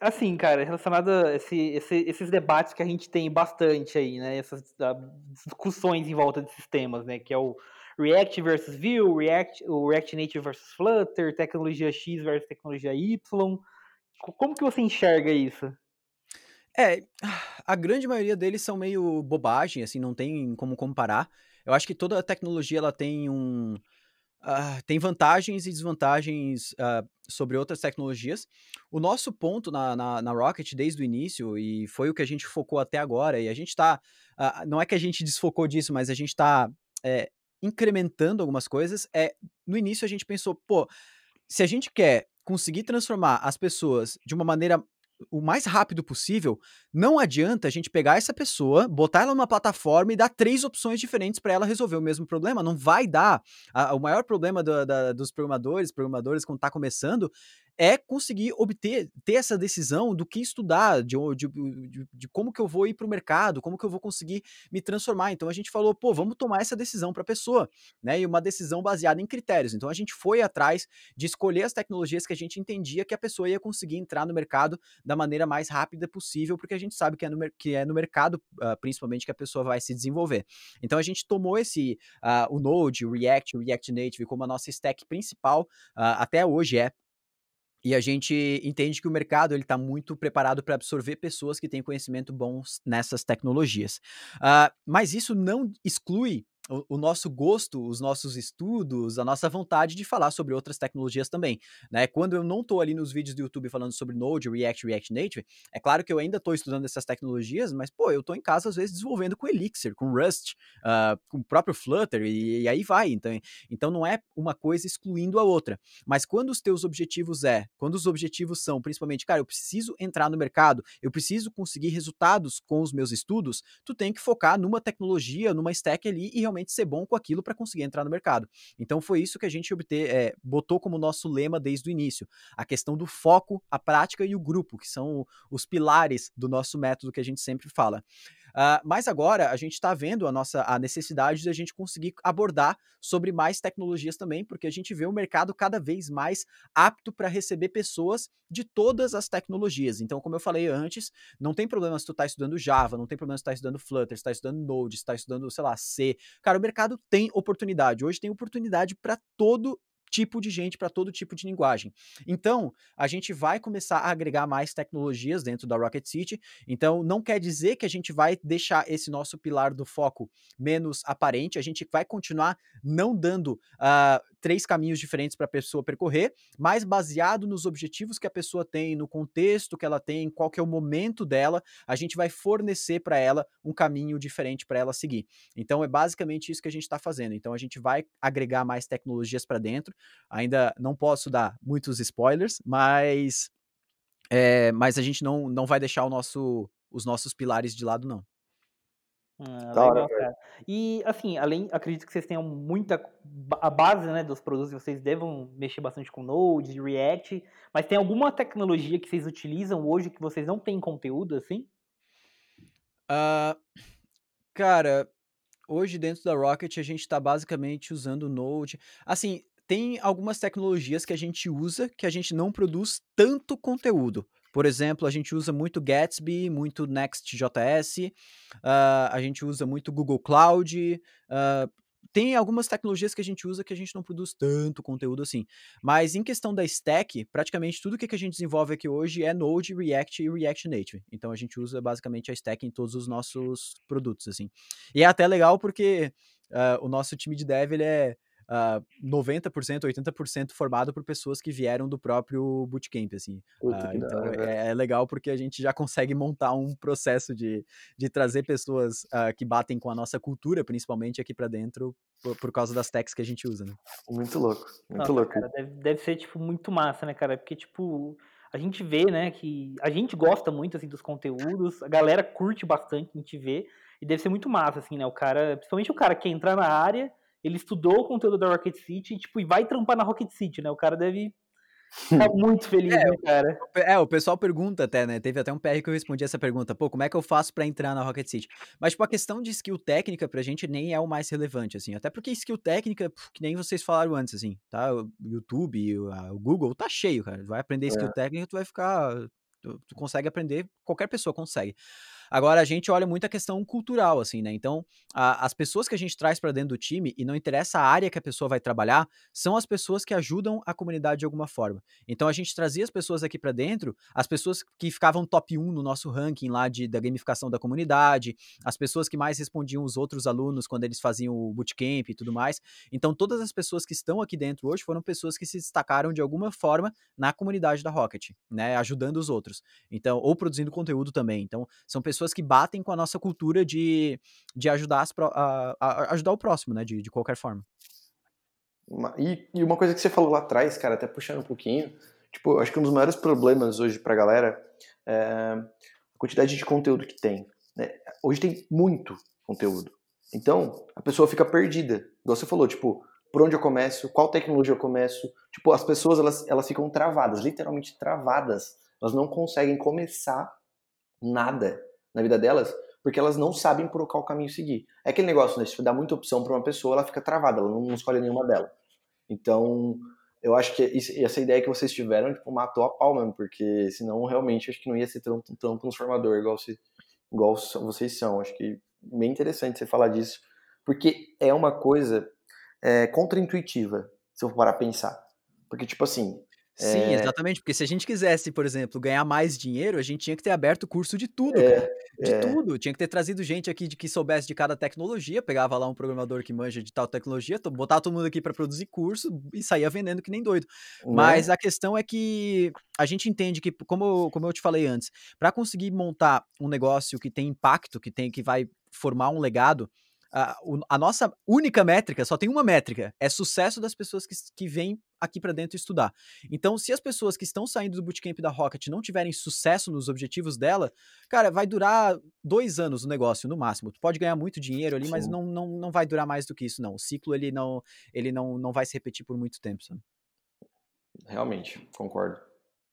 Assim, cara, relacionado a esse, esse, esses debates que a gente tem bastante aí, né? Essas uh, discussões em volta desses temas, né? Que é o React versus Vue, React, o React Native versus Flutter, tecnologia X versus tecnologia Y. Como que você enxerga isso? É, a grande maioria deles são meio bobagem, assim, não tem como comparar. Eu acho que toda tecnologia ela tem um, Uh, tem vantagens e desvantagens uh, sobre outras tecnologias. O nosso ponto na, na, na, Rocket desde o início, e foi o que a gente focou até agora, e a gente está. Uh, ah, não é que a gente desfocou disso, mas a gente está é, incrementando algumas coisas. É, no início a gente pensou, pô, se a gente quer conseguir transformar as pessoas de uma maneira o mais rápido possível, não adianta a gente pegar essa pessoa, botar ela numa plataforma e dar três opções diferentes para ela resolver o mesmo problema. Não vai dar. A, o maior problema do, da, dos programadores, programadores quando está começando, é conseguir obter, ter essa decisão do que estudar, de, de, de, de como que eu vou ir para o mercado, como que eu vou conseguir me transformar. Então a gente falou, pô, vamos tomar essa decisão para a pessoa, né? E uma decisão baseada em critérios. Então a gente foi atrás de escolher as tecnologias que a gente entendia que a pessoa ia conseguir entrar no mercado da maneira mais rápida possível, porque a gente sabe que é no, que é no mercado, uh, principalmente, que a pessoa vai se desenvolver. Então a gente tomou esse, uh, o Node, o React, o React Native como a nossa stack principal, uh, até hoje é e a gente entende que o mercado ele está muito preparado para absorver pessoas que têm conhecimento bons nessas tecnologias. Uh, mas isso não exclui o, o, nosso gosto, os nossos estudos, a nossa vontade de falar sobre outras tecnologias também, né? Quando eu não estou ali nos vídeos do YouTube falando sobre Node, React, React Native, é claro que eu ainda estou estudando essas tecnologias, mas pô, eu estou em casa às vezes desenvolvendo com Elixir, com Rust, uh, com o próprio Flutter e, e, aí vai. Então, então não é uma coisa excluindo a outra. Mas quando os teus objetivos é, quando os objetivos são, principalmente, cara, eu preciso entrar no mercado, eu preciso conseguir resultados com os meus estudos, tu tem que focar numa tecnologia, numa stack ali e realmente realmente ser bom com aquilo para conseguir entrar no mercado. Então foi isso que a gente obter, é, botou como nosso lema desde o início. A questão do foco, a prática e o grupo, que são os pilares do nosso método que a gente sempre fala. Uh, mas agora a gente está vendo a nossa a necessidade de a gente conseguir abordar sobre mais tecnologias também, porque a gente vê o mercado cada vez mais apto para receber pessoas de todas as tecnologias. Então, como eu falei antes, não tem problema se tu está estudando Java, não tem problema se está estudando Flutter, se está estudando Node, se está estudando, sei lá, C. Cara, o mercado tem oportunidade. Hoje tem oportunidade para todo tipo de gente para todo tipo de linguagem. Então, a gente vai começar a agregar mais tecnologias dentro da Rocket City. Então, não quer dizer que a gente vai deixar esse nosso pilar do foco menos aparente. A gente vai continuar não dando uh, três caminhos diferentes para a pessoa percorrer, mas baseado nos objetivos que a pessoa tem, no contexto que ela tem, qual que é o momento dela, a gente vai fornecer para ela um caminho diferente para ela seguir. Então, é basicamente isso que a gente está fazendo. Então, a gente vai agregar mais tecnologias para dentro Ainda não posso dar muitos spoilers, mas, é, mas a gente não, não vai deixar o nosso, os nossos pilares de lado, não. Ah, legal, cara. E assim, além, acredito que vocês tenham muita a base, né, dos produtos, vocês devam mexer bastante com Node, React, mas tem alguma tecnologia que vocês utilizam hoje que vocês não têm conteúdo assim? Uh, cara, hoje dentro da Rocket a gente está basicamente usando Node. Assim, tem algumas tecnologias que a gente usa que a gente não produz tanto conteúdo. Por exemplo, a gente usa muito Gatsby, muito Next.js, uh, a gente usa muito Google Cloud, uh, tem algumas tecnologias que a gente usa que a gente não produz tanto conteúdo assim. Mas em questão da stack, praticamente tudo que a gente desenvolve aqui hoje é Node, React e React Native. Então a gente usa basicamente a stack em todos os nossos produtos, assim. E é até legal porque uh, o nosso time de dev ele é uh, 90%, 80% formado por pessoas que vieram do próprio bootcamp, assim. Puta, Uh, então é, é, legal porque a gente já consegue montar um processo de, de trazer pessoas uh, que batem com a nossa cultura, principalmente aqui para dentro, por, por, causa das techs que a gente usa, né? Muito louco, muito nossa, louco. Cara, deve, deve ser, tipo, muito massa, né, cara? Porque, tipo, a gente vê, né, que a gente gosta muito, assim, dos conteúdos, a galera curte bastante, a gente vê, e deve ser muito massa, assim, né, o cara, principalmente o cara que entra na área ele estudou o conteúdo da Rocket City tipo, e vai trampar na Rocket City, né? O cara deve ficar *laughs* muito feliz, é, né, cara? É, o pessoal pergunta até, né? Teve até um PR que eu respondi essa pergunta. Pô, como é que eu faço para entrar na Rocket City? Mas, tipo, a questão de skill técnica pra gente nem é o mais relevante, assim. Até porque skill técnica, que nem vocês falaram antes, assim, tá? O YouTube, o Google tá cheio, cara. Vai aprender skill é. técnica, tu vai ficar... Tu, tu consegue aprender, qualquer pessoa consegue. Agora, a gente olha muito a questão cultural, assim, né? Então, a, as pessoas que a gente traz para dentro do time, e não interessa a área que a pessoa vai trabalhar, são as pessoas que ajudam a comunidade de alguma forma. Então, a gente trazia as pessoas aqui para dentro, as pessoas que ficavam top 1 no nosso ranking lá de, da gamificação da comunidade, as pessoas que mais respondiam os outros alunos quando eles faziam o bootcamp e tudo mais. Então, todas as pessoas que estão aqui dentro hoje foram pessoas que se destacaram de alguma forma na comunidade da Rocket, né? Ajudando os outros. Então, ou produzindo conteúdo também. Então, são pessoas pessoas que batem com a nossa cultura de, de ajudar, as, a, a, ajudar o próximo, né? De, de qualquer forma. E, e, uma coisa que você falou lá atrás, cara, até puxando um pouquinho, tipo, acho que um dos maiores problemas hoje pra galera é a quantidade de conteúdo que tem. Né? Hoje tem muito conteúdo. Então, a pessoa fica perdida. Igual você falou, tipo, por onde eu começo, qual tecnologia eu começo. Tipo, as pessoas, elas, elas ficam travadas, literalmente travadas. Elas não conseguem começar nada na vida delas, porque elas não sabem por qual caminho seguir. É aquele negócio, né? Se dá muita opção para uma pessoa, ela fica travada, ela não escolhe nenhuma delas. Então, eu acho que essa ideia que vocês tiveram, tipo, matou a pau mesmo, porque senão realmente acho que não ia ser tão, tão transformador igual, se, igual vocês são. Acho que bem interessante você falar disso, porque é uma coisa é, contraintuitiva, se eu for parar a pensar. Porque, tipo assim, Sim, é... exatamente, porque se a gente quisesse, por exemplo, ganhar mais dinheiro, a gente tinha que ter aberto curso de tudo, é, cara. De é. tudo. Tinha que ter trazido gente aqui de que soubesse de cada tecnologia, pegava lá um programador que manja de tal tecnologia, botava todo mundo aqui para produzir curso e saía vendendo que nem doido. Né? Mas a questão é que a gente entende que, como, como eu te falei antes, para conseguir montar um negócio que tem impacto, que tem que vai formar um legado, a, a, nossa única métrica, só tem uma métrica, é sucesso das pessoas que, que vêm aqui para dentro estudar. Então, se as pessoas que estão saindo do bootcamp da Rocket não tiverem sucesso nos objetivos dela, cara, vai durar dois anos o negócio, no máximo. Tu pode ganhar muito dinheiro ali, Sim. mas não, não, não vai durar mais do que isso, não. O ciclo, ele não, ele não, não vai se repetir por muito tempo, sabe? Realmente, concordo.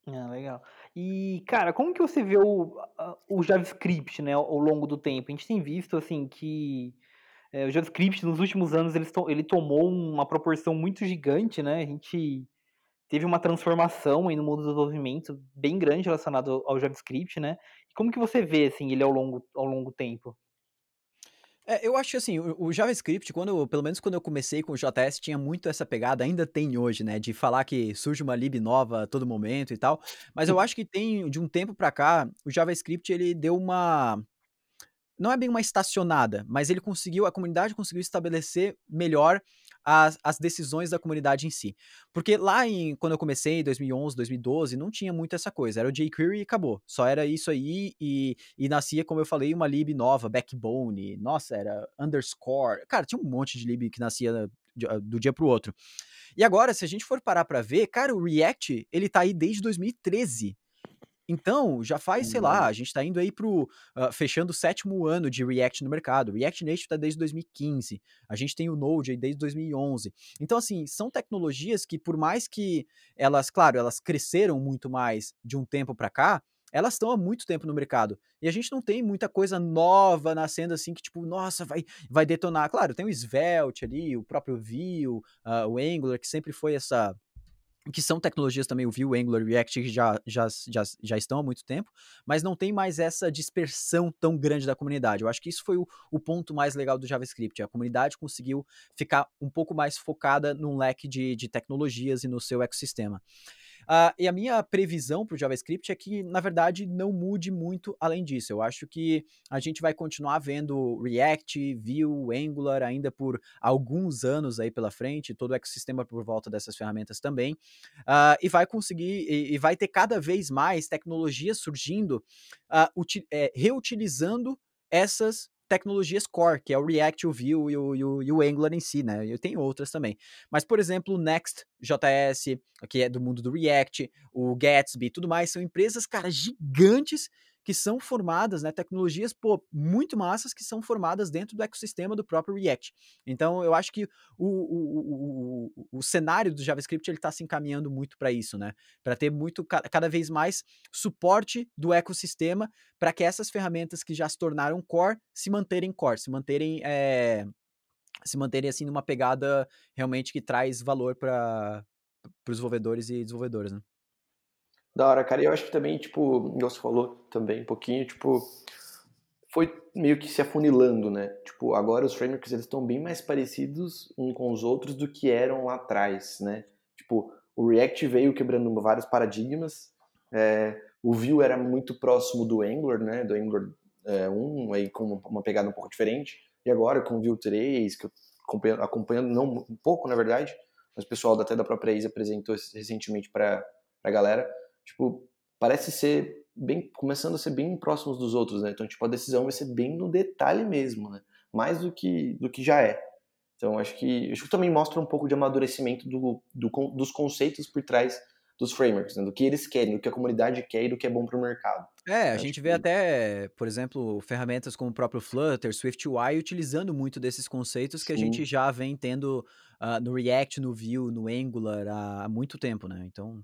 Ah, legal. E, cara, como que você vê o, o JavaScript, né, ao longo do tempo? A gente tem visto, assim, que é, o JavaScript, nos últimos anos, ele, ele tomou uma proporção muito gigante, né? A gente teve uma transformação aí no mundo do desenvolvimento bem grande relacionado ao JavaScript, né? E como que você vê, assim, ele ao longo, ao longo tempo? É, eu acho que assim, o, o, JavaScript, quando, pelo menos quando eu comecei com o JS, tinha muito essa pegada, ainda tem hoje, né? De falar que surge uma lib nova a todo momento e tal. Mas eu acho que tem, de um tempo para cá, o JavaScript ele deu uma não é bem uma estacionada, mas ele conseguiu, a comunidade conseguiu estabelecer melhor as, as decisões da comunidade em si. Porque lá em, quando eu comecei, em 2011, 2012, não tinha muito essa coisa. Era o jQuery e acabou. Só era isso aí e, e nascia, como eu falei, uma lib nova, Backbone, nossa, era underscore. Cara, tinha um monte de lib que nascia do dia pro outro. E agora, se a gente for parar para ver, cara, o React, ele tá aí desde 2013. Então, já faz, sei lá, a uhum. gente está indo aí pro. Uh, fechando o sétimo ano de React no mercado. React Native está desde 2015. A gente tem o Node aí desde 2011. Então, assim, são tecnologias que, por mais que elas, claro, elas cresceram muito mais de um tempo para cá, elas estão há muito tempo no mercado. E a gente não tem muita coisa nova nascendo assim que, tipo, nossa, vai, vai detonar. Claro, tem o Svelte ali, o próprio Vue, uh, o Angular, que sempre foi essa que são tecnologias também, o Vue, Angular, React, que já, já, já, já estão há muito tempo, mas não tem mais essa dispersão tão grande da comunidade. Eu acho que isso foi o, o ponto mais legal do JavaScript. A comunidade conseguiu ficar um pouco mais focada num leque de, de tecnologias e no seu ecossistema. Uh, e a minha previsão para o JavaScript é que, na verdade, não mude muito além disso. Eu acho que a gente vai continuar vendo React, Vue, Angular ainda por alguns anos aí pela frente, todo o ecossistema por volta dessas ferramentas também, uh, e vai conseguir, e, e, vai ter cada vez mais tecnologias surgindo, uh, é, reutilizando essas tecnologias core, que é o React, o Vue e o, e o, e o Angular em si, né? Eu tenho outras também. Mas, por exemplo, o Next.js, que é do mundo do React, o Gatsby tudo mais, são empresas, cara, gigantes que são formadas, né, tecnologias pô, muito massas que são formadas dentro do ecossistema do próprio React. Então, eu acho que o, o, o, o cenário do JavaScript ele está se encaminhando muito para isso, né? Para ter muito cada vez mais suporte do ecossistema para que essas ferramentas que já se tornaram core se manterem core, se manterem é, se manterem assim numa pegada realmente que traz valor para os desenvolvedores e desenvolvedoras, né? Da hora, cara. E eu acho que também, tipo, igual você falou também um pouquinho, tipo, foi meio que se afunilando, né? Tipo, agora os frameworks eles estão bem mais parecidos uns com os outros do que eram lá atrás, né? Tipo, o React veio quebrando vários paradigmas. É, o Vue era muito próximo do Angular, né? Do Angular é, 1, aí com uma pegada um pouco diferente. E agora com o Vue 3, que eu acompanhando, acompanhando não um pouco, na verdade, mas o pessoal até da própria ISA apresentou recentemente para a galera tipo, parece ser bem começando a ser bem próximos dos outros, né? Então, tipo, a decisão vai ser bem no detalhe mesmo, né? Mais do que do que já é. Então, acho que acho que também mostra um pouco de amadurecimento do, do dos conceitos por trás dos frameworks, né? do que eles querem, do que a comunidade quer e do que é bom para o mercado. É, a gente vê que... até, por exemplo, ferramentas como o próprio Flutter, SwiftUI, utilizando muito desses conceitos Sim. que a gente já vem tendo uh, no React, no Vue, no Angular há, há muito tempo, né? Então,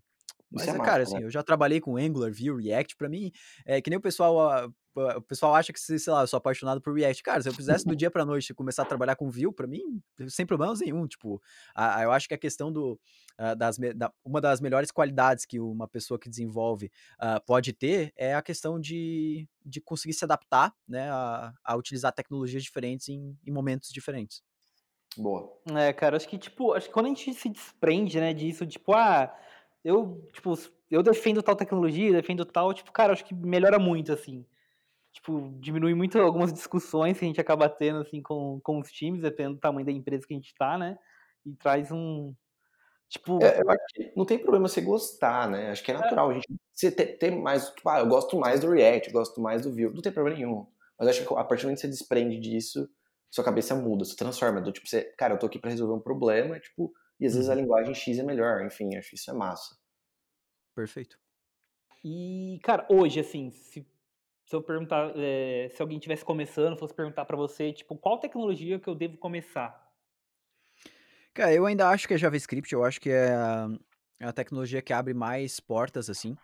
mas, é, é cara, assim, né? eu já trabalhei com Angular, Vue, React, para mim, é que nem o pessoal, o pessoal acha que, sei lá, eu sou apaixonado por React. Cara, se eu fizesse do *laughs* dia pra noite começar a trabalhar com Vue, para mim, sem problemas nenhum, tipo, a, eu acho que a questão do, das, da, uma das melhores qualidades que uma pessoa que desenvolve uh, pode ter é a questão de, de conseguir se adaptar, né, a, a utilizar tecnologias diferentes em, em momentos diferentes. Boa. É, cara, acho que, tipo, acho que quando a gente se desprende, né, disso, tipo, ah, eu, tipo, eu defendo tal tecnologia, defendo tal, tipo, cara, acho que melhora muito, assim. Tipo, diminui muito algumas discussões que a gente acaba tendo, assim, com, com os times, dependendo do tamanho da empresa que a gente tá, né? E traz um. Tipo. É, eu acho que não tem problema você gostar, né? Acho que é, natural. É. A gente você ter, ter mais. Tipo, ah, eu gosto mais do React, eu gosto mais do Vue. Não tem problema nenhum. Mas acho que a partir do momento que você desprende disso, sua cabeça muda, se transforma. Do tipo, você, cara, eu tô aqui pra resolver um problema, tipo, e às vezes a uhum. linguagem X é melhor, enfim, acho que isso é massa. Perfeito. E, cara, hoje, assim, se, se eu perguntar, é, se alguém tivesse começando, fosse perguntar para você, tipo, qual tecnologia que eu devo começar? Cara, eu ainda acho que é JavaScript, eu acho que é a, é a tecnologia que abre mais portas, assim.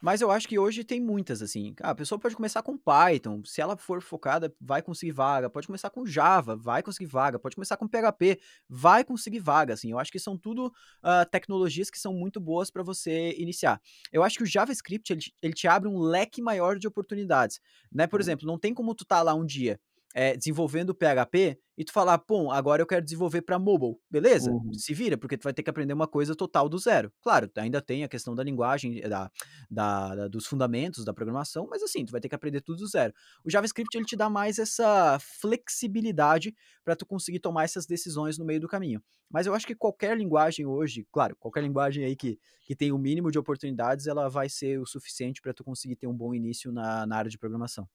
Mas eu acho que hoje tem muitas, assim. Ah, a pessoa pode começar com Python, se ela for focada, vai conseguir vaga. Pode começar com Java, vai conseguir vaga. Pode começar com PHP, vai conseguir vaga, assim. Eu acho que são tudo uh, tecnologias que são muito boas para você iniciar. Eu acho que o JavaScript, ele, ele, te abre um leque maior de oportunidades, né? Por uhum. exemplo, não tem como tu tá lá um dia é, desenvolvendo PHP e tu falar, pô, agora eu quero desenvolver para mobile, beleza? Uhum. Se vira, porque tu vai ter que aprender uma coisa total do zero. Claro, ainda tem a questão da linguagem, da, da, da, dos fundamentos da programação, mas assim, tu vai ter que aprender tudo do zero. O JavaScript ele te dá mais essa flexibilidade para tu conseguir tomar essas decisões no meio do caminho. Mas eu acho que qualquer linguagem hoje, claro, qualquer linguagem aí que, que tem o mínimo de oportunidades, ela vai ser o suficiente para tu conseguir ter um bom início na, na área de programação.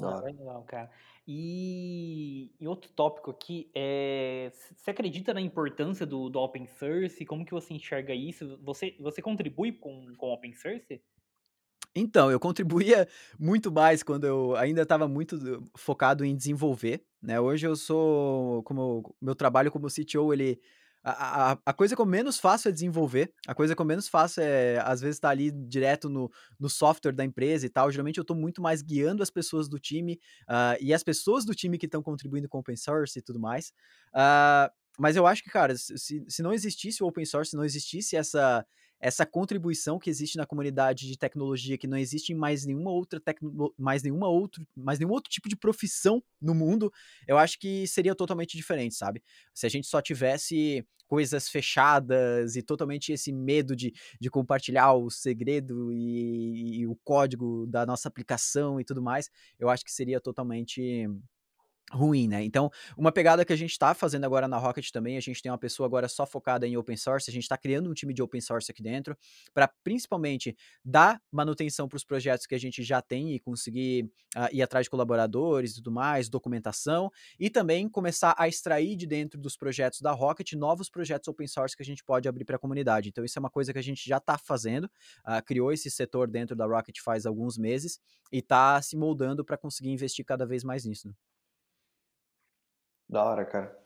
Ah, legal, cara. E, e outro tópico aqui é, você acredita na importância do, do open source? Como que você enxerga isso? Você, você contribui com, com open source? Então, eu contribuía *laughs* muito mais quando eu ainda estava muito focado em desenvolver, né? Hoje eu sou, como meu trabalho como CTO, ele a, a, a, coisa que eu menos faço é desenvolver. A coisa que eu menos faço é, às vezes, estar tá ali direto no, no software da empresa e tal. Geralmente eu estou muito mais guiando as pessoas do time uh, e as pessoas do time que estão contribuindo com open source e tudo mais. Uh, mas eu acho que, cara, se, se não existisse o open source, se não existisse essa, essa contribuição que existe na comunidade de tecnologia, que não existe em mais nenhuma outra tecno, mais nenhuma outro, mais nenhum outro tipo de profissão no mundo, eu acho que seria totalmente diferente, sabe? Se a gente só tivesse coisas fechadas e totalmente esse medo de, de compartilhar o segredo e, e o código da nossa aplicação e tudo mais, eu acho que seria totalmente ruim, né? Então, uma pegada que a gente está fazendo agora na Rocket também, a gente tem uma pessoa agora só focada em open source, a gente está criando um time de open source aqui dentro, para principalmente dar manutenção para os projetos que a gente já tem e conseguir uh, ir atrás de colaboradores e tudo mais, documentação, e também começar a extrair de dentro dos projetos da Rocket novos projetos open source que a gente pode abrir para a comunidade. Então, isso é uma coisa que a gente já está fazendo, uh, criou esse setor dentro da Rocket faz alguns meses e está se moldando para conseguir investir cada vez mais nisso. Né? Da hora, cara.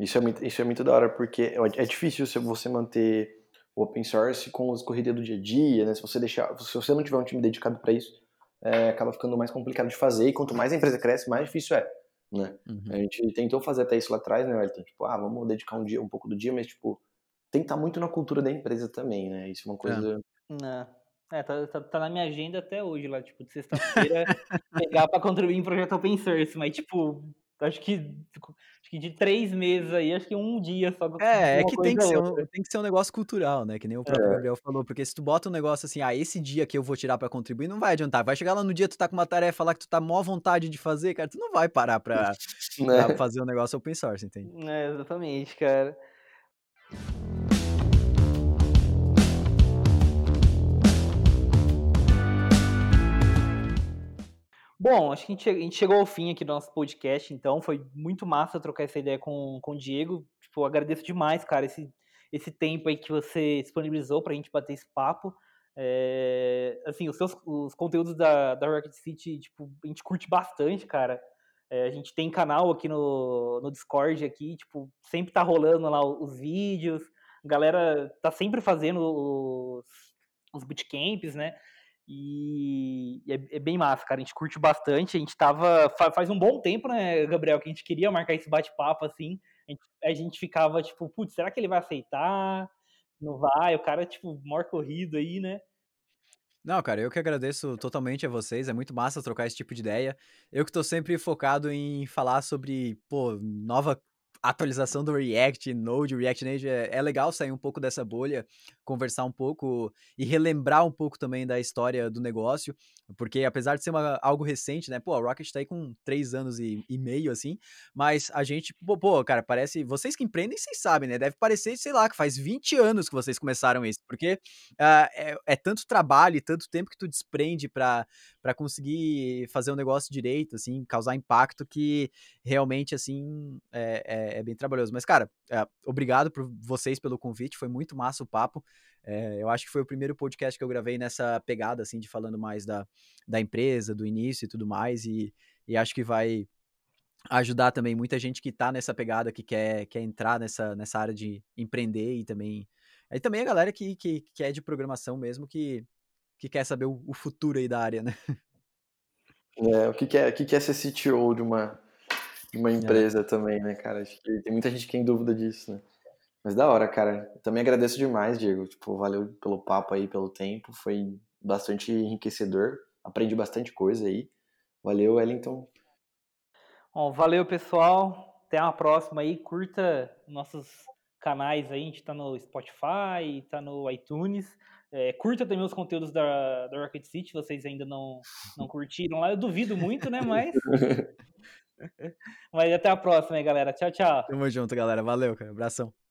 Isso é muito, isso é muito da hora, porque é, é difícil você manter o open source com as corridas do dia a dia, né? Se você deixar, se você não tiver um time dedicado para isso, é, acaba ficando mais complicado de fazer. E quanto mais a empresa cresce, mais difícil é, né? Uhum. A gente tentou fazer até isso lá atrás, né, Wellington? Tipo, ah, vamos dedicar um dia, um pouco do dia, mas tipo, tem que estar tá muito na cultura da empresa também, né? Isso é uma coisa. É. É, tá, tá, tá, na minha agenda até hoje lá, tipo, de sexta-feira, *laughs* pegar pra contribuir em projeto open source, mas, tipo, Acho que, acho que de três meses aí, acho que um dia só. É, é que tem que, ser um, tem que ser um negócio cultural, né? Que nem o próprio é. Gabriel falou. Porque se tu bota um negócio assim, ah, esse dia que eu vou tirar pra contribuir, não vai adiantar. Vai chegar lá no dia, tu tá com uma tarefa lá que tu tá mó vontade de fazer, cara, tu não vai parar pra, *laughs* né? pra fazer um negócio open source, entende? É, exatamente, cara. Bom, acho que a gente, a chegou ao fim aqui do nosso podcast, então foi muito massa trocar essa ideia com, com o Diego. Tipo, agradeço demais, cara, esse, esse tempo aí que você disponibilizou pra gente bater esse papo. É, assim, os seus os conteúdos da, da Rocket City, tipo, a gente curte bastante, cara. É, a gente tem canal aqui no, no Discord aqui, tipo, sempre tá rolando lá os vídeos. A galera tá sempre fazendo os, os bootcamps, né? E é, é, bem massa, cara. A gente curte bastante. A gente tava. Faz um bom tempo, né, Gabriel, que a gente queria marcar esse bate-papo assim. A gente, a gente, ficava tipo, putz, será que ele vai aceitar? Não vai? O cara, tipo, maior corrido aí, né? Não, cara, eu que agradeço totalmente a vocês. É muito massa trocar esse tipo de ideia. Eu que tô sempre focado em falar sobre, pô, nova atualização do React, Node, React Native, é, é, legal sair um pouco dessa bolha, conversar um pouco e relembrar um pouco também da história do negócio, porque apesar de ser uma, algo recente, né, pô, a Rocket tá aí com três anos e, e meio, assim, mas a gente, pô, pô, cara, parece, vocês que empreendem, vocês sabem, né, deve parecer, sei lá, que faz 20 anos que vocês começaram isso, porque uh, é, é, tanto trabalho e tanto tempo que tu desprende para conseguir fazer um negócio direito, assim, causar impacto que realmente, assim, é, é é, bem trabalhoso. Mas, cara, é, obrigado por vocês pelo convite, foi muito massa o papo. É, eu acho que foi o primeiro podcast que eu gravei nessa pegada, assim, de falando mais da, da empresa, do início e tudo mais, e, e acho que vai ajudar também muita gente que tá nessa pegada, que quer, quer entrar nessa, nessa área de empreender e também... Aí também a galera que, que, que é de programação mesmo, que, que quer saber o, o futuro aí da área, né? É, o que, que, é, o que, que é ser CTO de uma, de uma é. empresa é. também, né, cara? Acho que tem muita gente que tem dúvida disso, né? Mas da hora, cara. também agradeço demais, Diego. Tipo, valeu pelo papo aí, pelo tempo. Foi bastante enriquecedor. Aprendi bastante coisa aí. Valeu, Wellington. Bom, valeu, pessoal. Até uma próxima aí. Curta nossos canais aí. A gente tá no Spotify, tá no iTunes. É, curta também os conteúdos da, da Rocket City, vocês ainda não, não curtiram lá. Eu duvido muito, né? *laughs* Mas *laughs* Mas até a próxima aí, galera. Tchau, tchau. Tamo junto, galera. Valeu, cara. Abração.